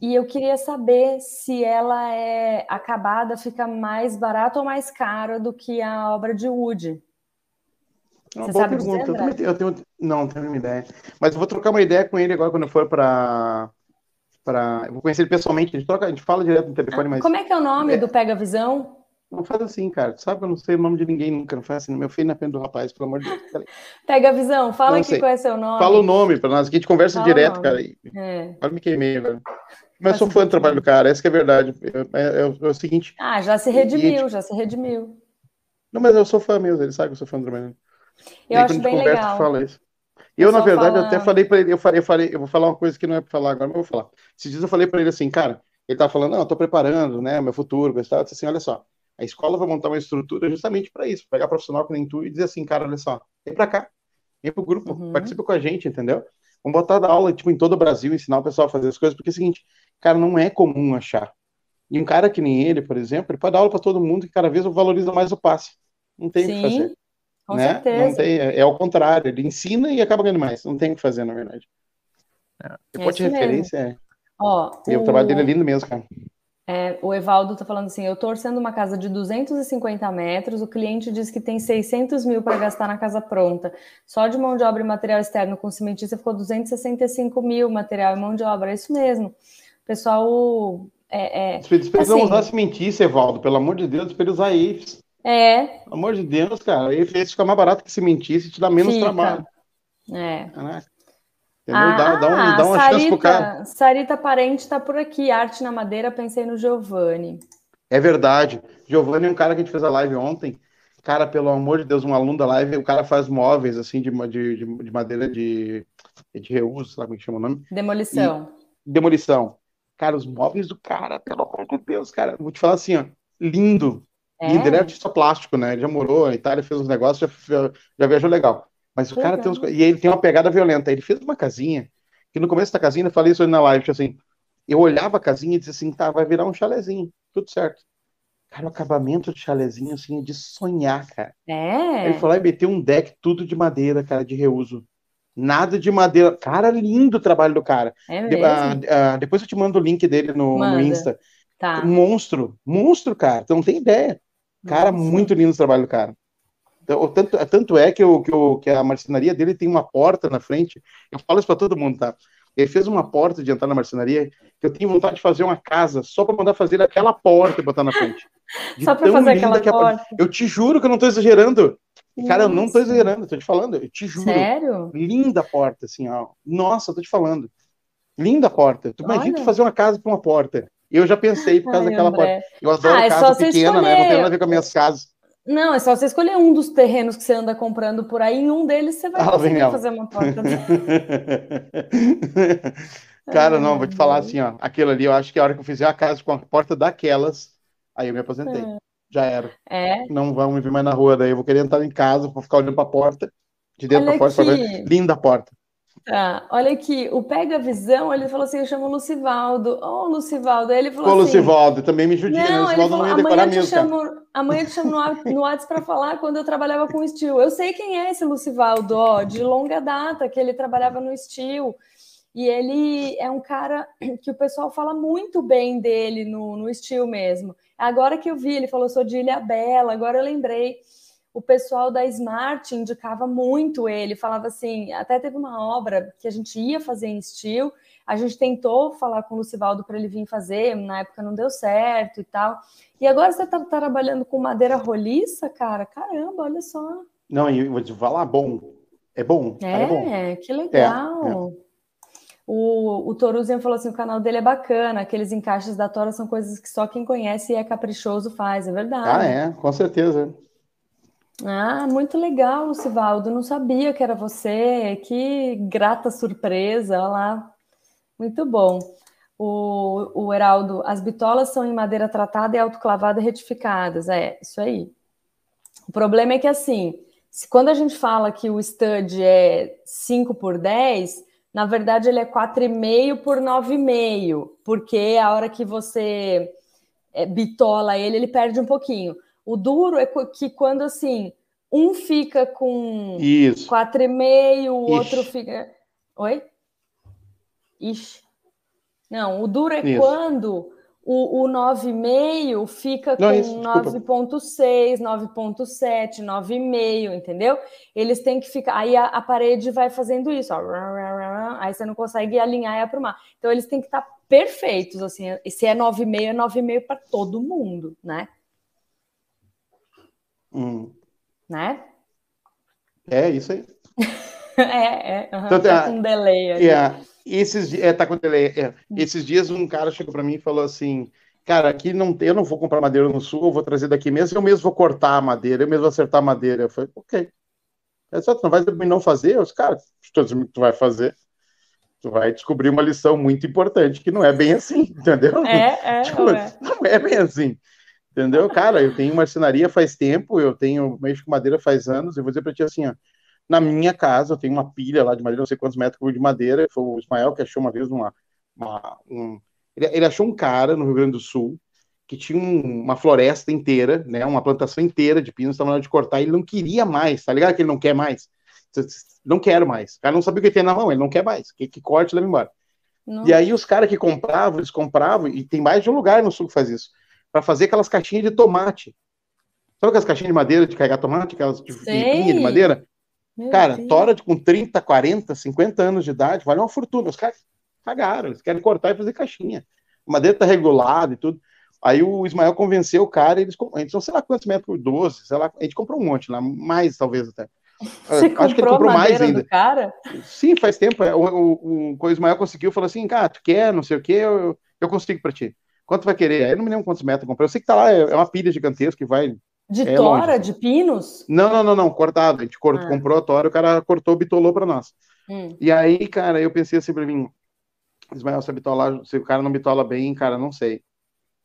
E eu queria saber se ela é acabada, fica mais barata ou mais cara do que a obra de Wood. É uma Você boa pergunta. Dizer, eu, tenho, não, não tenho uma ideia. Mas eu vou trocar uma ideia com ele agora quando eu for para para. Eu vou conhecer ele pessoalmente, a gente, troca, a gente fala direto no telefone, mas. Como é que é o nome é... do Pega Visão? Não faz assim, cara. Tu sabe que eu não sei o nome de ninguém nunca. Não faz assim. Meu filho na frente do rapaz, pelo amor de Deus. Pega a visão. Fala aqui qual é seu nome. Fala o nome para nós. Aqui a gente conversa fala direto, cara. É. Me queimei agora. Mas sou fã do trabalho do cara. Essa é a verdade. É, é, é, o seguinte. Ah, já se redimiu, já se redimiu. Não, mas eu sou fã mesmo. Ele sabe que eu sou fã do trabalho. Eu acho bem conversa, legal. Fala isso. Eu, na verdade, fala... até falei para ele, eu falei, eu falei, eu vou falar uma coisa que não é para falar agora, mas eu vou falar. Esses dias eu falei para ele assim, cara, ele tava falando, não, eu tô preparando, né, meu futuro, eu disse assim, olha só, a escola vai montar uma estrutura justamente para isso, pegar profissional que nem tu e dizer assim, cara, olha só, vem para cá, vem pro grupo, uhum. participa com a gente, entendeu? Vamos botar da aula, tipo, em todo o Brasil, ensinar o pessoal a fazer as coisas, porque é o seguinte, cara, não é comum achar. E um cara que nem ele, por exemplo, ele pode dar aula para todo mundo e cada vez valoriza mais o passe. Não tem o que fazer. Com né? certeza. Tem, é, é ao contrário, ele ensina e acaba ganhando mais. Não tem o que fazer, na verdade. É. É de referência, é. Ó, e o... o trabalho dele é lindo mesmo, cara. É, o Evaldo está falando assim: eu estou orçando uma casa de 250 metros, o cliente diz que tem 600 mil para gastar na casa pronta. Só de mão de obra e material externo com cimentista ficou 265 mil material e mão de obra. É isso mesmo. O pessoal. É, é, precisam assim, usar cimentista, Evaldo, pelo amor de Deus, para usar IFs. É. Pelo amor de Deus, cara. IFs fica mais barato que cimentista e te dá menos fica. trabalho. É. Caraca. Ah, dá, dá, um, dá uma Sarita, chance pro cara. Sarita Parente está por aqui. Arte na madeira, pensei no Giovanni. É verdade. Giovanni é um cara que a gente fez a live ontem. Cara, pelo amor de Deus, um aluno da live, o cara faz móveis assim de, de, de madeira de, de reuso, sabe como é que chama o nome? Demolição. E, demolição. Cara, os móveis do cara, pelo amor de Deus, cara, vou te falar assim, ó, lindo. É? E ele é artista plástico, né? Ele já morou na Itália, fez uns negócios, já, já viajou legal. Mas o cara tem uns... E ele tem uma pegada violenta. Ele fez uma casinha, que no começo da casinha, eu falei isso na live, tipo assim, eu olhava a casinha e dizia assim, tá, vai virar um chalezinho, tudo certo. Cara, o acabamento de chalezinho, assim, é de sonhar, cara. É. Ele falou e meteu um deck tudo de madeira, cara, de reuso. Nada de madeira. Cara, lindo o trabalho do cara. É mesmo? De, uh, depois eu te mando o link dele no, no Insta. Tá. Monstro. Monstro, cara. Tu não tem ideia. Cara, Nossa. muito lindo o trabalho do cara. Então, tanto, tanto é que, o, que, o, que a marcenaria dele tem uma porta na frente. Eu falo isso para todo mundo, tá? Ele fez uma porta de entrar na marcenaria que eu tenho vontade de fazer uma casa só para mandar fazer aquela porta e botar na frente. De só para fazer aquela porta. Eu te juro que eu não estou exagerando. Cara, eu não estou exagerando, estou te falando, eu te juro. Sério? Linda a porta, assim, ó. Nossa, estou te falando. Linda a porta. Tu imagina tu fazer uma casa para uma porta. Eu já pensei por causa Ai, daquela André. porta. Eu adoro ah, é casa pequena, né? Não tem nada a ver com as minhas casas. Não, é só você escolher um dos terrenos que você anda comprando por aí, em um deles você vai ah, conseguir fazer uma porta. Cara, não, vou te falar assim, ó. Aquilo ali, eu acho que a hora que eu fizer a casa com a porta daquelas, aí eu me aposentei. É. Já era. É. Não vão me ver mais na rua, daí eu vou querer entrar em casa, vou ficar olhando pra porta, de dentro Olha pra fora, pra ver. Linda a porta. Tá, olha aqui, o Pega Visão, ele falou assim, eu chamo Lucivaldo. Ô, oh, Lucivaldo, ele falou Ô, assim... Lucivaldo, também me judia, não, Lucivaldo falou, não ia decorar mesmo, chamo, Amanhã eu te chamo no, no WhatsApp para falar quando eu trabalhava com o Steel. Eu sei quem é esse Lucivaldo, ó, de longa data, que ele trabalhava no Steel. E ele é um cara que o pessoal fala muito bem dele no, no Steel mesmo. Agora que eu vi, ele falou, sou de Ilha Bela, agora eu lembrei. O pessoal da Smart indicava muito ele, falava assim, até teve uma obra que a gente ia fazer em estilo, a gente tentou falar com o Lucivaldo para ele vir fazer, na época não deu certo e tal. E agora você está trabalhando com madeira roliça, cara? Caramba, olha só. Não, e vou te falar, bom. É bom. É, é bom. que legal. É, é. O, o Toruzinho falou assim: o canal dele é bacana, aqueles encaixes da Tora são coisas que só quem conhece e é caprichoso faz, é verdade. Ah, é, com certeza. Ah, muito legal, Lucivaldo. Não sabia que era você. Que grata surpresa, olha lá. Muito bom. O, o Heraldo, as bitolas são em madeira tratada e autoclavada retificadas. É, isso aí. O problema é que, assim, se, quando a gente fala que o stud é 5 por 10, na verdade ele é 4,5 por 9,5, porque a hora que você é, bitola ele, ele perde um pouquinho. O duro é que quando assim, um fica com Isso. 4,5, o Ixi. outro fica. Oi? Ixi. Não, o duro é Isso. quando o, o 9,5 fica com 9,6, 9,7, 9,5, entendeu? Eles têm que ficar. Aí a, a, parede vai fazendo isso, ó. Aí você não consegue alinhar e aprumar. Então eles têm que estar perfeitos, assim. Se é 9,5, é 9,5 para todo mundo, né? Hum. Né? É isso aí. é, é. Uhum, então, tá com delay aí. Yeah. Esses, é, tá com delay. É. Esses dias um cara chegou para mim e falou assim: Cara, aqui não eu não vou comprar madeira no sul, eu vou trazer daqui mesmo, eu mesmo vou cortar a madeira, eu mesmo vou acertar a madeira. Eu falei, ok. É só, tu não vai não fazer? Eu disse, cara, tu vai fazer tu vai descobrir uma lição muito importante que não é bem assim, entendeu? É, é, tipo, é. Não é bem assim, entendeu? Cara, eu tenho marcenaria faz tempo, eu tenho mexo com madeira faz anos, eu vou dizer para ti assim, ó, na minha casa eu tenho uma pilha lá de madeira, não sei quantos metros de madeira, foi o Ismael que achou uma vez uma, uma um, ele, ele, achou um cara no Rio Grande do Sul que tinha um, uma floresta inteira, né, uma plantação inteira de pinos, estava na hora de cortar, ele não queria mais, tá ligado que ele não quer mais? Não quero mais. O cara não sabia o que tem na mão, ele não quer mais. Que, que corte, leva embora. Não. E aí os caras que compravam, eles compravam, e tem mais de um lugar no sul que faz isso, para fazer aquelas caixinhas de tomate. Sabe aquelas caixinhas de madeira de carregar tomate, aquelas de, de, de madeira? Meu cara, Deus. tora com 30, 40, 50 anos de idade, vale uma fortuna. Os caras cagaram, eles querem cortar e fazer caixinha. A madeira tá regulada e tudo. Aí o Ismael convenceu o cara, eles, eles não sei lá quantos metros, 12, sei lá, a gente comprou um monte lá, mais talvez até. Você Acho comprou que ele comprou mais ainda. cara? Sim, faz tempo. É, o, o, o, Ismael conseguiu, falou assim, cara, tu quer, não sei o quê, eu, eu consigo para ti. Quanto vai querer? Aí eu não me lembro quantos metros eu comprei. Eu sei que tá lá, é, é uma pilha gigantesca que vai... De é tora, longe. de pinos? Não, não, não, não, cortado. A gente cortou, ah. comprou a tora, o cara cortou, bitolou para nós. Hum. E aí, cara, eu pensei assim pra mim, Ismael, se, bitolar, se o cara não bitola bem, cara, não sei.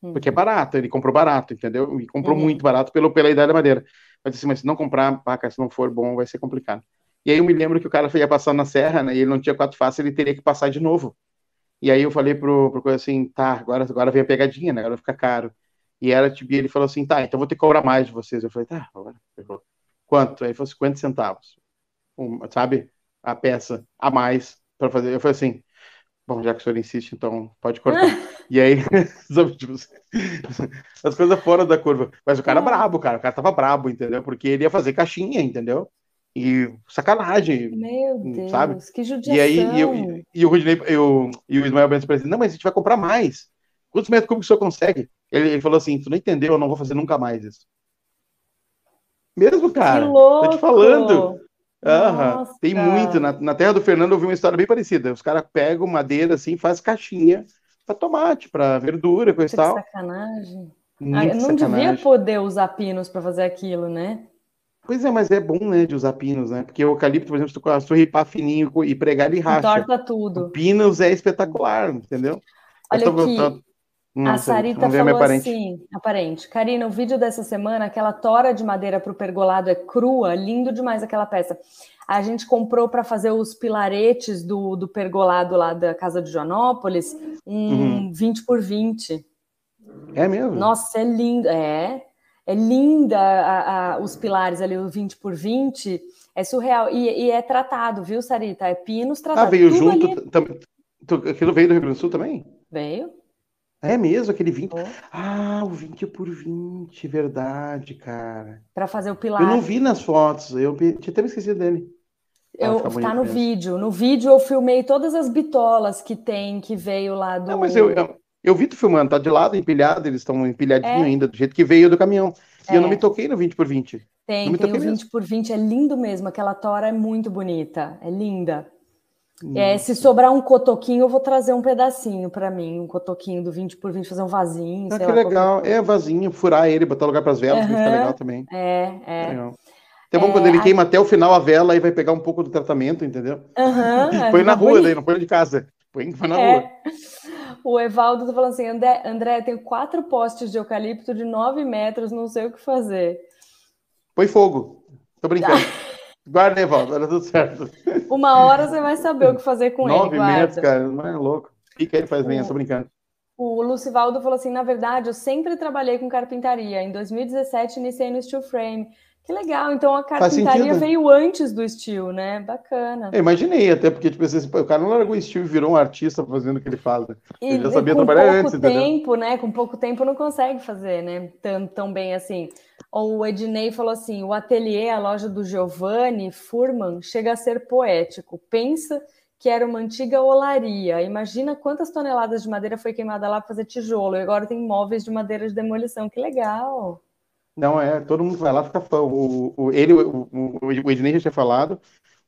Hum. Porque é barato, ele comprou barato, entendeu? E comprou hum. muito barato pelo, pela idade da madeira. Mas assim, mas se não comprar, se não for bom, vai ser complicado. E aí eu me lembro que o cara ia passar na serra, né? E ele não tinha quatro faces, ele teria que passar de novo. E aí eu falei pro, pro coisa assim, tá, agora, agora vem a pegadinha, né? Agora fica caro. E era, tipo, ele falou assim, tá, então vou ter que cobrar mais de vocês. Eu falei, tá, agora. Quanto? Aí foi 50 centavos. Um, sabe? A peça a mais para fazer. Eu falei assim, bom, já que o senhor insiste, então pode cortar. e aí, tipo, as coisas fora da curva. Mas o cara é brabo, cara. O cara tava brabo, entendeu? Porque ele ia fazer caixinha, entendeu? E sacanagem. Meu Deus, sabe? que judiação. E aí, e, eu, e, e o Rudinei, eu, e o Ismael Bento disse, não, mas a gente vai comprar mais. Quantos metros cúbicos o senhor consegue? Ele, ele, falou assim, tu não entendeu, eu não vou fazer nunca mais isso. Mesmo, cara. Que louco. Tô te falando. Aham, tem muito. Na, na, terra do Fernando eu vi uma história bem parecida. Os caras pegam madeira assim, faz caixinha para tomate, para verdura, coisa e tal. sacanagem. Ah, eu não sacanagem. devia poder usar pinos para fazer aquilo, né? Pois é, mas é bom, né, de usar pinos, né? Porque o eucalipto, por exemplo, se tu, ripar fininho e pregar, ele racha. Entorta tudo. O pinos é espetacular, entendeu? Olha aqui, não a Sarita falou assim, aparente. Karina, o vídeo dessa semana, aquela tora de madeira para o pergolado é crua, lindo demais aquela peça. A gente comprou para fazer os pilaretes do, do pergolado lá da casa de Joanópolis, um uhum. 20 por 20. É mesmo? Nossa, é lindo. É, é linda a, a, os pilares ali, o 20 por 20. É surreal. E, e é tratado, viu, Sarita? É pinos tratados. Ah, veio junto. Ali... Aquilo veio do Rio Grande do Sul também? Veio. É mesmo, aquele 20. Oh. Ah, o 20 por 20, verdade, cara. Para fazer o pilar. Eu não vi nas fotos, eu tinha até me esquecido dele. Eu, ah, tá no mesmo. vídeo. No vídeo eu filmei todas as bitolas que tem, que veio lá do. Não, mas eu, eu, eu vi tu filmando, tá de lado, empilhado, eles estão empilhadinho é. ainda, do jeito que veio do caminhão. E é. eu não me toquei no 20 por 20 Tem, tem o 20 mesmo. por 20 é lindo mesmo. Aquela tora é muito bonita, é linda. É, se sobrar um cotoquinho, eu vou trazer um pedacinho para mim, um cotoquinho do 20 por 20, fazer um vasinho. Ah, que lá, legal. É, vasinho, furar ele, botar lugar para as velas, uhum. fica legal também. É, é. Legal. Até bom é, quando ele a... queima até o final a vela, aí vai pegar um pouco do tratamento, entendeu? Uhum, põe na rua, daí, não põe de casa. Põe, na é. rua. O Evaldo tá falando assim: André, André, tenho quatro postes de eucalipto de 9 metros, não sei o que fazer. Põe fogo. Tô brincando. Guarda, Evaldo, era tudo certo. Uma hora você vai saber o que fazer com Nove ele. Nove metros, cara, não é louco. Fica aí, faz bem, eu tô brincando. O Lucivaldo falou assim: na verdade, eu sempre trabalhei com carpintaria. Em 2017, iniciei no Steel Frame. Que legal, então a carpintaria veio antes do Steel, né? Bacana. Eu imaginei, até porque tipo, assim, o cara não largou o Steel e virou um artista fazendo o que ele faz. Né? Ele já sabia trabalhar antes, Com pouco tempo, né? Com pouco tempo não consegue fazer, né? Tão, tão bem assim. O Ednei falou assim: o ateliê, a loja do Giovanni Furman, chega a ser poético. Pensa que era uma antiga olaria. Imagina quantas toneladas de madeira foi queimada lá para fazer tijolo. E agora tem móveis de madeira de demolição. Que legal! Não, é, todo mundo vai lá ficar fã. O, o, ele, o, o, Ednei já tinha falado,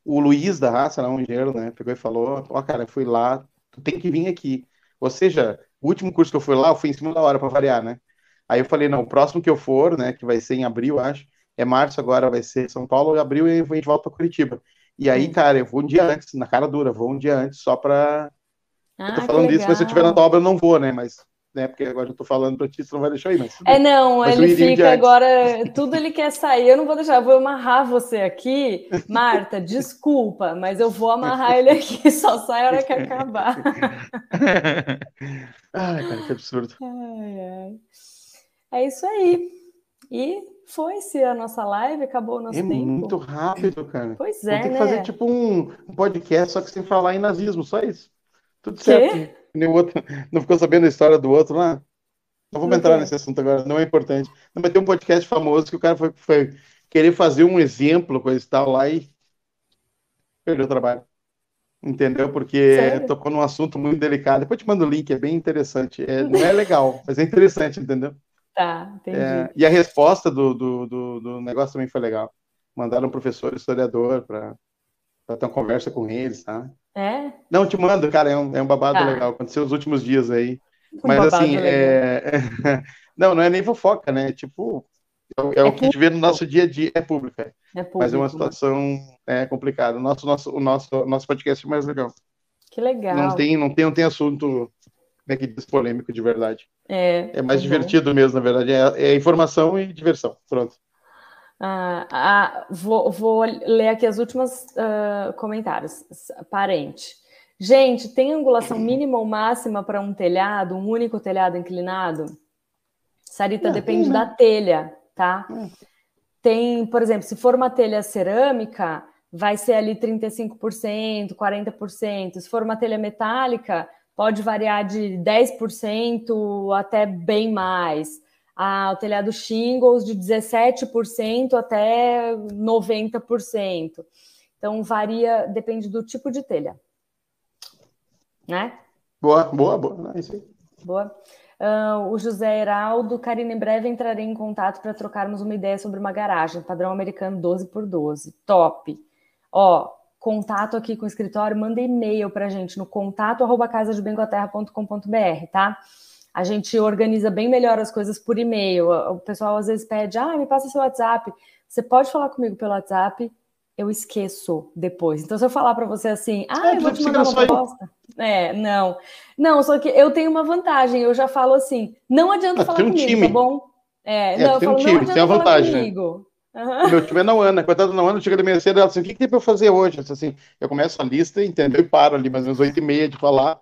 o Luiz da raça, não, um engenheiro, né, pegou e falou, ó, oh, cara, fui lá, tu tem que vir aqui. Ou seja, o último curso que eu fui lá, eu fui em cima da hora para variar, né? Aí eu falei, não, o próximo que eu for, né, que vai ser em abril, acho, é março agora, vai ser São Paulo, abril e a gente volta para Curitiba. E aí, cara, eu vou um dia antes, na cara dura, vou um dia antes só para ah, eu tô falando isso, mas se eu estiver na obra eu não vou, né? Mas né? Porque agora eu tô falando para ti, você não vai deixar aí, mas. É, não, mas ele fica agora, tudo ele quer sair. Eu não vou deixar, eu vou amarrar você aqui. Marta, desculpa, mas eu vou amarrar ele aqui, só sai a hora que acabar. ai, cara, que absurdo. Ai, ai. É isso aí. E foi-se a nossa live, acabou o nosso é tempo. muito rápido, cara. Pois é, Tem que né? fazer tipo um, um, podcast, só que sem falar em nazismo, só isso. Tudo certo. Nem o outro, não ficou sabendo a história do outro lá? Não vamos entrar nesse assunto agora, não é importante. Não, mas tem um podcast famoso que o cara foi, foi querer fazer um exemplo, coisa e tal, lá e perdeu o trabalho. Entendeu? Porque Sério? tocou num assunto muito delicado. Depois te mando o link, é bem interessante. É, não é legal, mas é interessante, entendeu? Tá, entendi. É, e a resposta do, do, do, do, negócio também foi legal. Mandaram um professor historiador para ter uma conversa com eles, tá? É? Não, te mando, cara, é um, é um babado tá. legal. Aconteceu os últimos dias aí. Um Mas assim, é... não, não é nem fofoca, né? Tipo, é, é, é o que a gente vê no nosso dia a dia. É pública. É público. Mas é uma situação é, complicada. O nosso, nosso, o nosso, nosso podcast é mais legal. Que legal. Não tem, não tem, não tem assunto né, que diz polêmico de verdade. É, é mais divertido mesmo, na verdade. É, é informação e diversão. Pronto. Ah, ah, vou, vou, ler aqui as últimas uh, comentários. Parente. Gente, tem angulação mínima ou máxima para um telhado, um único telhado inclinado? Sarita, depende da telha, tá? Tem, por exemplo, se for uma telha cerâmica, vai ser ali 35%, 40%. Se for uma telha metálica, pode variar de 10% até bem mais a, o telhado shingles de 17% até 90%. Então varia, depende do tipo de telha. Né? Boa, boa, boa. É isso aí. Boa. Uh, o José Heraldo, Karina, em breve entrarei em contato para trocarmos uma ideia sobre uma garagem, padrão americano 12 por 12. Top. Ó, contato aqui com o escritório, manda e-mail para a gente no contato arroba tá? A gente organiza bem melhor as coisas por e-mail. O pessoal às vezes pede, ah, me passa seu WhatsApp. Você pode falar comigo pelo WhatsApp, eu esqueço depois. Então, se eu falar para você assim, ah, é, eu vou te mandar uma proposta. É, não. Não, só que eu tenho uma vantagem, eu já falo assim, não adianta ah, falar um comigo, time. tá bom? É, é não, tem eu falo, um time, tem a vantagem. Comigo. Uhum. Meu time é na Ana, coitada da Ana, chega da minha cedo, ela assim, o que, que tem para eu fazer hoje? Assim, eu começo a lista, entendeu? E paro ali, mais ou menos oito e meia de falar.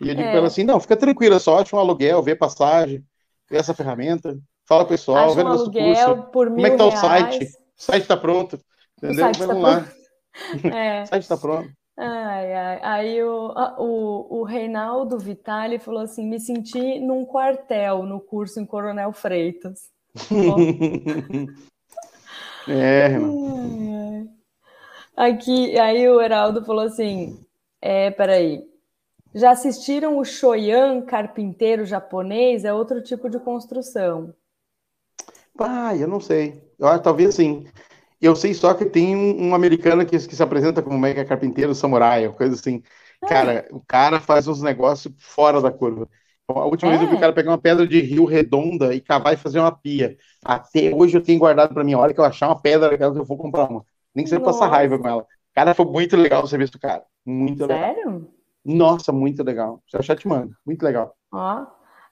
E eu digo é. para ela assim: não, fica tranquila, só acha um aluguel, vê passagem, vê essa ferramenta, fala pessoal, acha vê um aluguel curso. por mil Como é que tá reais. o site? O site está pronto. Entendeu? Vamos tá lá. É. o site está pronto. Ai, ai. Aí o, o, o Reinaldo Vitali falou assim: me senti num quartel no curso em Coronel Freitas. é, Aqui, aí o Heraldo falou assim: é, peraí. Já assistiram o Shoyan carpinteiro japonês? É outro tipo de construção. Ah, eu não sei. Eu acho talvez sim. Eu sei só que tem um, um americano que, que, se apresenta como mega carpinteiro samurai, coisa assim. Cara, o cara faz uns negócios fora da curva. A última é. vez eu vi o cara pegar uma pedra de rio redonda e cavar e fazer uma pia. Até hoje eu tenho guardado para mim. A hora que eu achar uma pedra eu vou comprar uma. Nem que você passar raiva com ela. Cara, foi muito legal o serviço do cara. Muito Sério? legal. Sério? Nossa, muito legal. Se achar, te mando. Muito legal. Ó.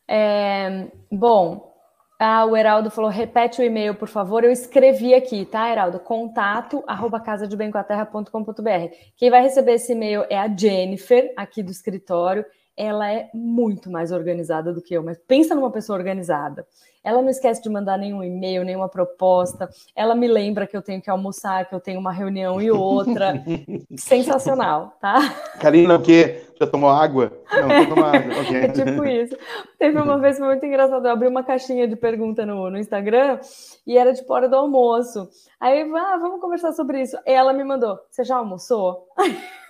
É... Bom, ah, o Heraldo falou, repete o e-mail, por favor. Eu escrevi aqui, tá, Heraldo? Contato, arroba casadebencoaterra.com.br. Quem vai receber esse e-mail é a Jennifer, aqui do escritório. Ela é muito mais organizada do que eu, mas pensa numa pessoa organizada. Ela não esquece de mandar nenhum e-mail, nenhuma proposta. Ela me lembra que eu tenho que almoçar, que eu tenho uma reunião e outra. Sensacional, tá? Karina, o quê? Já tomou água? Não, não tomou água. Okay. É tipo isso. Teve uma vez foi muito engraçado. Eu abri uma caixinha de pergunta no, no Instagram e era de tipo hora do almoço. Aí, ah, vamos conversar sobre isso. Ela me mandou: Você já almoçou?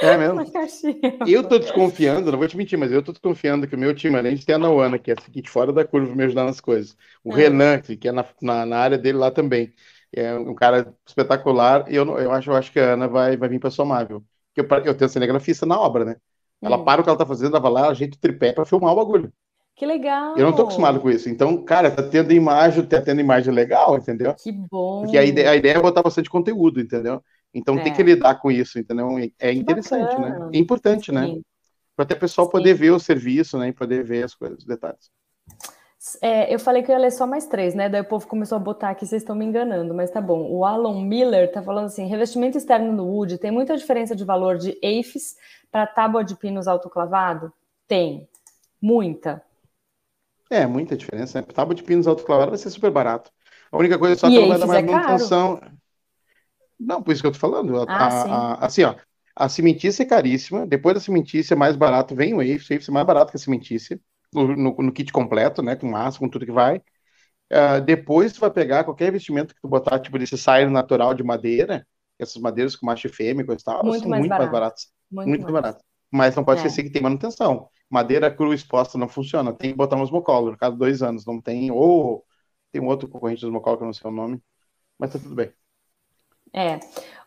É mesmo? Eu tô desconfiando, não vou te mentir, mas eu tô desconfiando que o meu time, além de ter a Nauana, que é a seguinte, fora da curva, me ajudar nas coisas, o é. Renan, que é na, na, na, área dele lá também, é um cara espetacular, e eu, eu, acho, eu acho que a Ana vai, vai vir para somar, viu? Eu, eu tenho cinegrafista na obra, né? Ela hum. para o que ela tá fazendo, ela vai lá, ajeita o tripé para filmar o bagulho. Que legal! Eu não tô acostumado com isso. Então, cara, tá tendo imagem, tá tendo imagem legal, entendeu? Que bom! Porque a ideia, a ideia é botar bastante conteúdo, entendeu? Então é. tem que lidar com isso, entendeu? É interessante, né? É importante, né? Sim. né? Para até o pessoal Sim. poder ver o serviço, né? E poder ver as coisas, os detalhes. É, eu falei que eu ia ler só mais três, né? Daí o povo começou a botar aqui, vocês estão me enganando, mas tá bom. O Alan Miller tá falando assim: revestimento externo no wood tem muita diferença de valor de AFES para tábua de pinos autoclavado? Tem. Muita. É, muita diferença. Né? Tábua de pinos autoclavado vai ser super barato. A única coisa é só que não vai dar mais é manutenção. Caro. Não, por isso que eu tô falando. A, ah, a, a, assim, ó, a cimentícia é caríssima. Depois da cimentícia, mais barato vem o Waves. O Waves é mais barato que a cimentícia. No, no, no, kit completo, né? Com massa, com tudo que vai. Uh, depois tu vai pegar qualquer investimento que tu botar, tipo desse sair natural de madeira, essas madeiras com macho e fêmea e tal, muito são mais muito barato. mais baratas. Muito, muito mais barato. Mas não pode é. esquecer que tem manutenção. Madeira crua exposta não funciona. Tem que botar um osmocolo, no caso, dois anos. Não tem, ou tem um outro concorrente de osmocolo que eu não sei o nome. Mas tá tudo bem. É.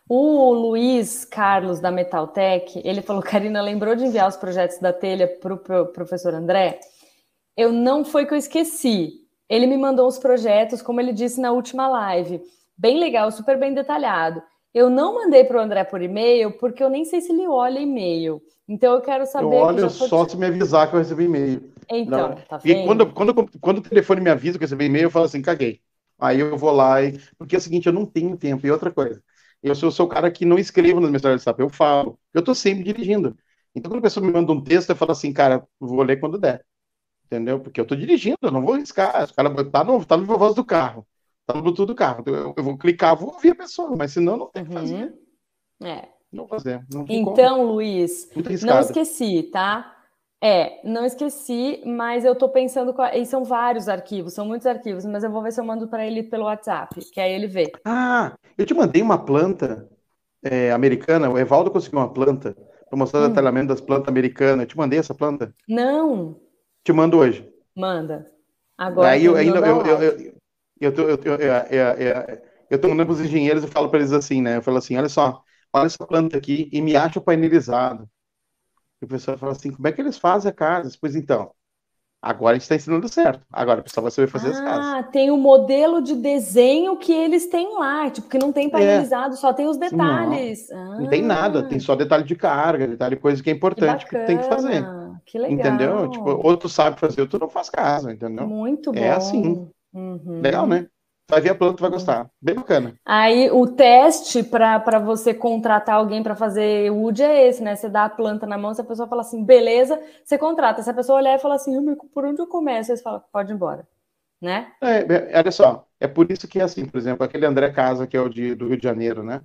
O Luiz Carlos da Metaltech, ele falou: Karina, lembrou de enviar os projetos da telha para o pro professor André? Eu não foi que eu esqueci. Ele me mandou os projetos, como ele disse na última live. Bem legal, super bem detalhado. Eu não mandei para o André por e-mail, porque eu nem sei se ele olha e-mail. Então eu quero saber. Eu olho só se me avisar que eu recebi e-mail. Então, não. tá vendo? E quando, quando, quando o telefone me avisa que eu recebi e-mail, eu falo assim: caguei. Aí eu vou lá e. Porque é o seguinte, eu não tenho tempo. E outra coisa, eu sou, sou o cara que não escrevo nas mensagens de WhatsApp, eu falo. Eu tô sempre dirigindo. Então, quando a pessoa me manda um texto, eu falo assim, cara, vou ler quando der. Entendeu? Porque eu tô dirigindo, eu não vou arriscar. O cara tá no, tá no voz do carro, tá no Bluetooth do carro. Eu, eu vou clicar, vou ouvir a pessoa, mas senão não tem que fazer. Uhum. É. Não fazer. Não então, como. Luiz, não esqueci, tá? É, não esqueci, mas eu tô pensando. E são vários arquivos, são muitos arquivos, mas eu vou ver se eu mando para ele pelo WhatsApp, que aí ele vê. Ah, eu te mandei uma planta é, americana, o Evaldo conseguiu uma planta para mostrar hum. o detalhamento das plantas americanas. Eu te mandei essa planta? Não. Te mando hoje. Manda. Agora. Aí eu ainda. Eu, eu, eu, eu, tô, eu, eu, eu tô mandando para os engenheiros e falo para eles assim, né? Eu falo assim: olha só, olha essa planta aqui e me acha painelizado. E o pessoal fala assim: como é que eles fazem a casa? Pois então, agora a gente está ensinando certo. Agora o pessoal vai saber fazer ah, as casas. Ah, tem o um modelo de desenho que eles têm lá, tipo, que não tem painelizado, é. só tem os detalhes. Não, ah. não, tem nada, tem só detalhe de carga, detalhe de coisa que é importante que, que tem que fazer. Que legal. Entendeu? Tipo, ou tu sabe fazer, ou tu não faz casa, entendeu? Muito é bom. É assim. Uhum. Legal, né? Vai ver a planta, vai gostar. Bem bacana. Aí o teste para você contratar alguém para fazer wood é esse, né? Você dá a planta na mão, se a pessoa fala assim, beleza, você contrata. Se a pessoa olhar e falar assim, por onde eu começo? Aí você fala, pode ir embora. Né? É, é, olha só, é por isso que, assim, por exemplo, aquele André Casa, que é o de, do Rio de Janeiro, né?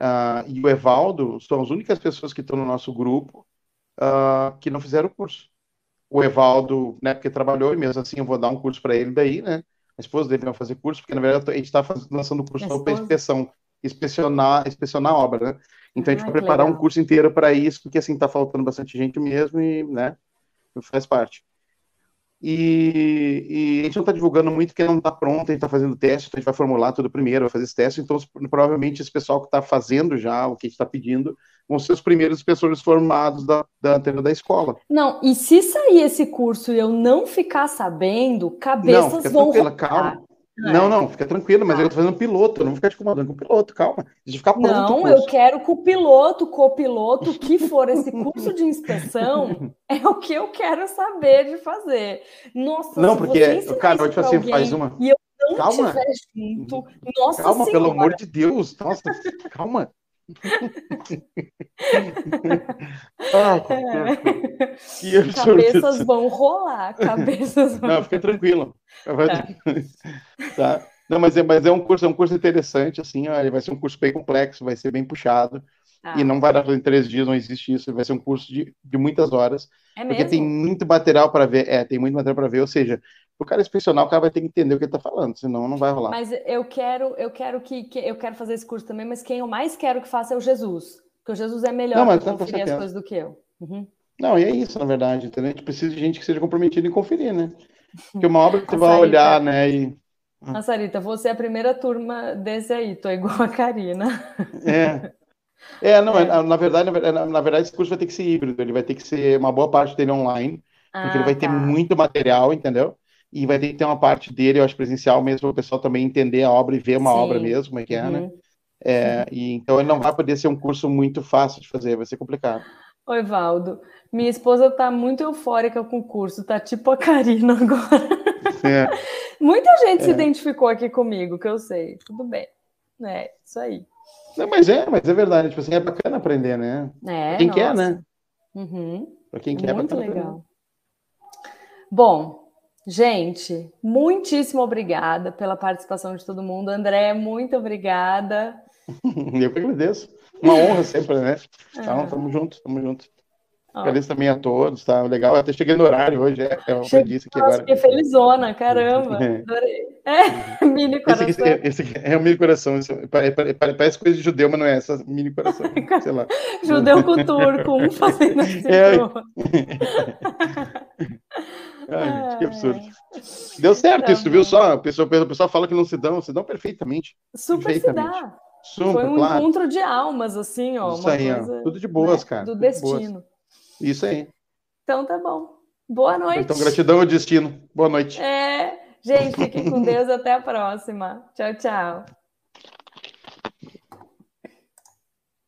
uh, e o Evaldo são as únicas pessoas que estão no nosso grupo uh, que não fizeram o curso. O Evaldo, né, porque trabalhou, e mesmo assim eu vou dar um curso para ele daí, né? A esposa dele vai fazer curso, porque na verdade a gente está lançando o curso para inspeção, inspecionar, inspecionar a obra, né? Então a gente vai preparar legal. um curso inteiro para isso, porque assim está faltando bastante gente mesmo e, né, faz parte. E, e, a gente não está divulgando muito porque não está pronto, a gente está fazendo teste, então a gente vai formular tudo primeiro, vai fazer esse teste, então provavelmente esse pessoal que está fazendo já o que a gente está pedindo vão ser os primeiros professores formados da, da antena da escola. Não, e se sair esse curso e eu não ficar sabendo, cabeças não, vão rolar. Calma. Não, não, fica tranquilo, mas eu tô fazendo piloto, eu não vou ficar te incomodando com o piloto, calma. Deixa ficar pronto. Não, eu quero que o piloto, copiloto, o que for esse curso de inspeção, é o que eu quero saber de fazer. Nossa, não, porque, cara, tipo assim, faz uma. E eu não calma. estiver junto, nossa Calma, senhora. pelo amor de Deus, nossa, calma. ah, que cabeças vão rolar, cabeças vão... Não, fica tranquilo. Tá. tá. Não, mas é, mas é um curso, é um curso interessante, assim, ó, vai ser um curso bem complexo, vai ser bem puxado, ah. e não vai dar em três dias, não existe isso, vai ser um curso de, de muitas horas, é porque tem muito material para ver, é, tem muito material para ver, ou seja, o cara inspecionar, o cara vai ter que entender o que ele está falando, senão não vai rolar. Mas eu quero, eu quero que, que, eu quero fazer esse curso também, mas quem eu mais quero que faça é o Jesus, porque o Jesus é melhor para tá, conferir as coisas do que eu. Uhum. Não, e é isso, na verdade, entendeu? A gente precisa de gente que seja comprometida em conferir, né? Porque uma obra que você vai olhar, né? E... A Sarita, você é a primeira turma desse aí, tô igual a Karina. É. É, não, é. Na, verdade, na, verdade, esse curso vai ter que ser híbrido, ele vai ter que ser uma boa parte dele online, ah, porque ele vai tá. ter muito material, entendeu? E vai ter que ter uma parte dele, eu acho, presencial mesmo, para o pessoal também entender a obra e ver uma Sim. obra mesmo, como é que é, né? uhum. né? É, e, então ele não vai poder ser um curso muito fácil de fazer, vai ser complicado. Oi, Valdo. Minha esposa tá muito eufórica com o curso, tá tipo a Karina agora. É. Muita gente é. se identificou aqui comigo, que eu sei. Tudo bem. É, isso aí. Não, mas é, mas é verdade. Tipo assim, é bacana aprender, né? É, quem nossa. quer, né? Uhum. Pra quem quer, Muito legal. Aprender. Bom, gente, muitíssimo obrigada pela participação de todo mundo. André, muito obrigada. Eu que agradeço. Uma honra sempre, né? Então, tamo junto, tamo junto. Agradeço também a todos, tá legal. Eu até cheguei no horário hoje, é, é uma disse aqui agora. Fiquei felizona, caramba. É. Adorei. É, mini coração. Esse aqui, esse aqui é o mini coração. Parece coisa de judeu, mas não é essa mini coração. Sei lá. judeu com turco, um fazendo assim. É. Ai, que absurdo. Deu certo tá isso, bom. viu? Só o pessoal, o pessoal fala que não se dão, se dão perfeitamente. Super perfeitamente. se dá. Super, Foi um claro. encontro de almas, assim, ó. Isso aí, ó. Tudo de boas, né? cara. Do destino. Isso aí. Então tá bom. Boa noite. Então, gratidão ao destino. Boa noite. É. Gente, fiquem com Deus. Até a próxima. Tchau, tchau.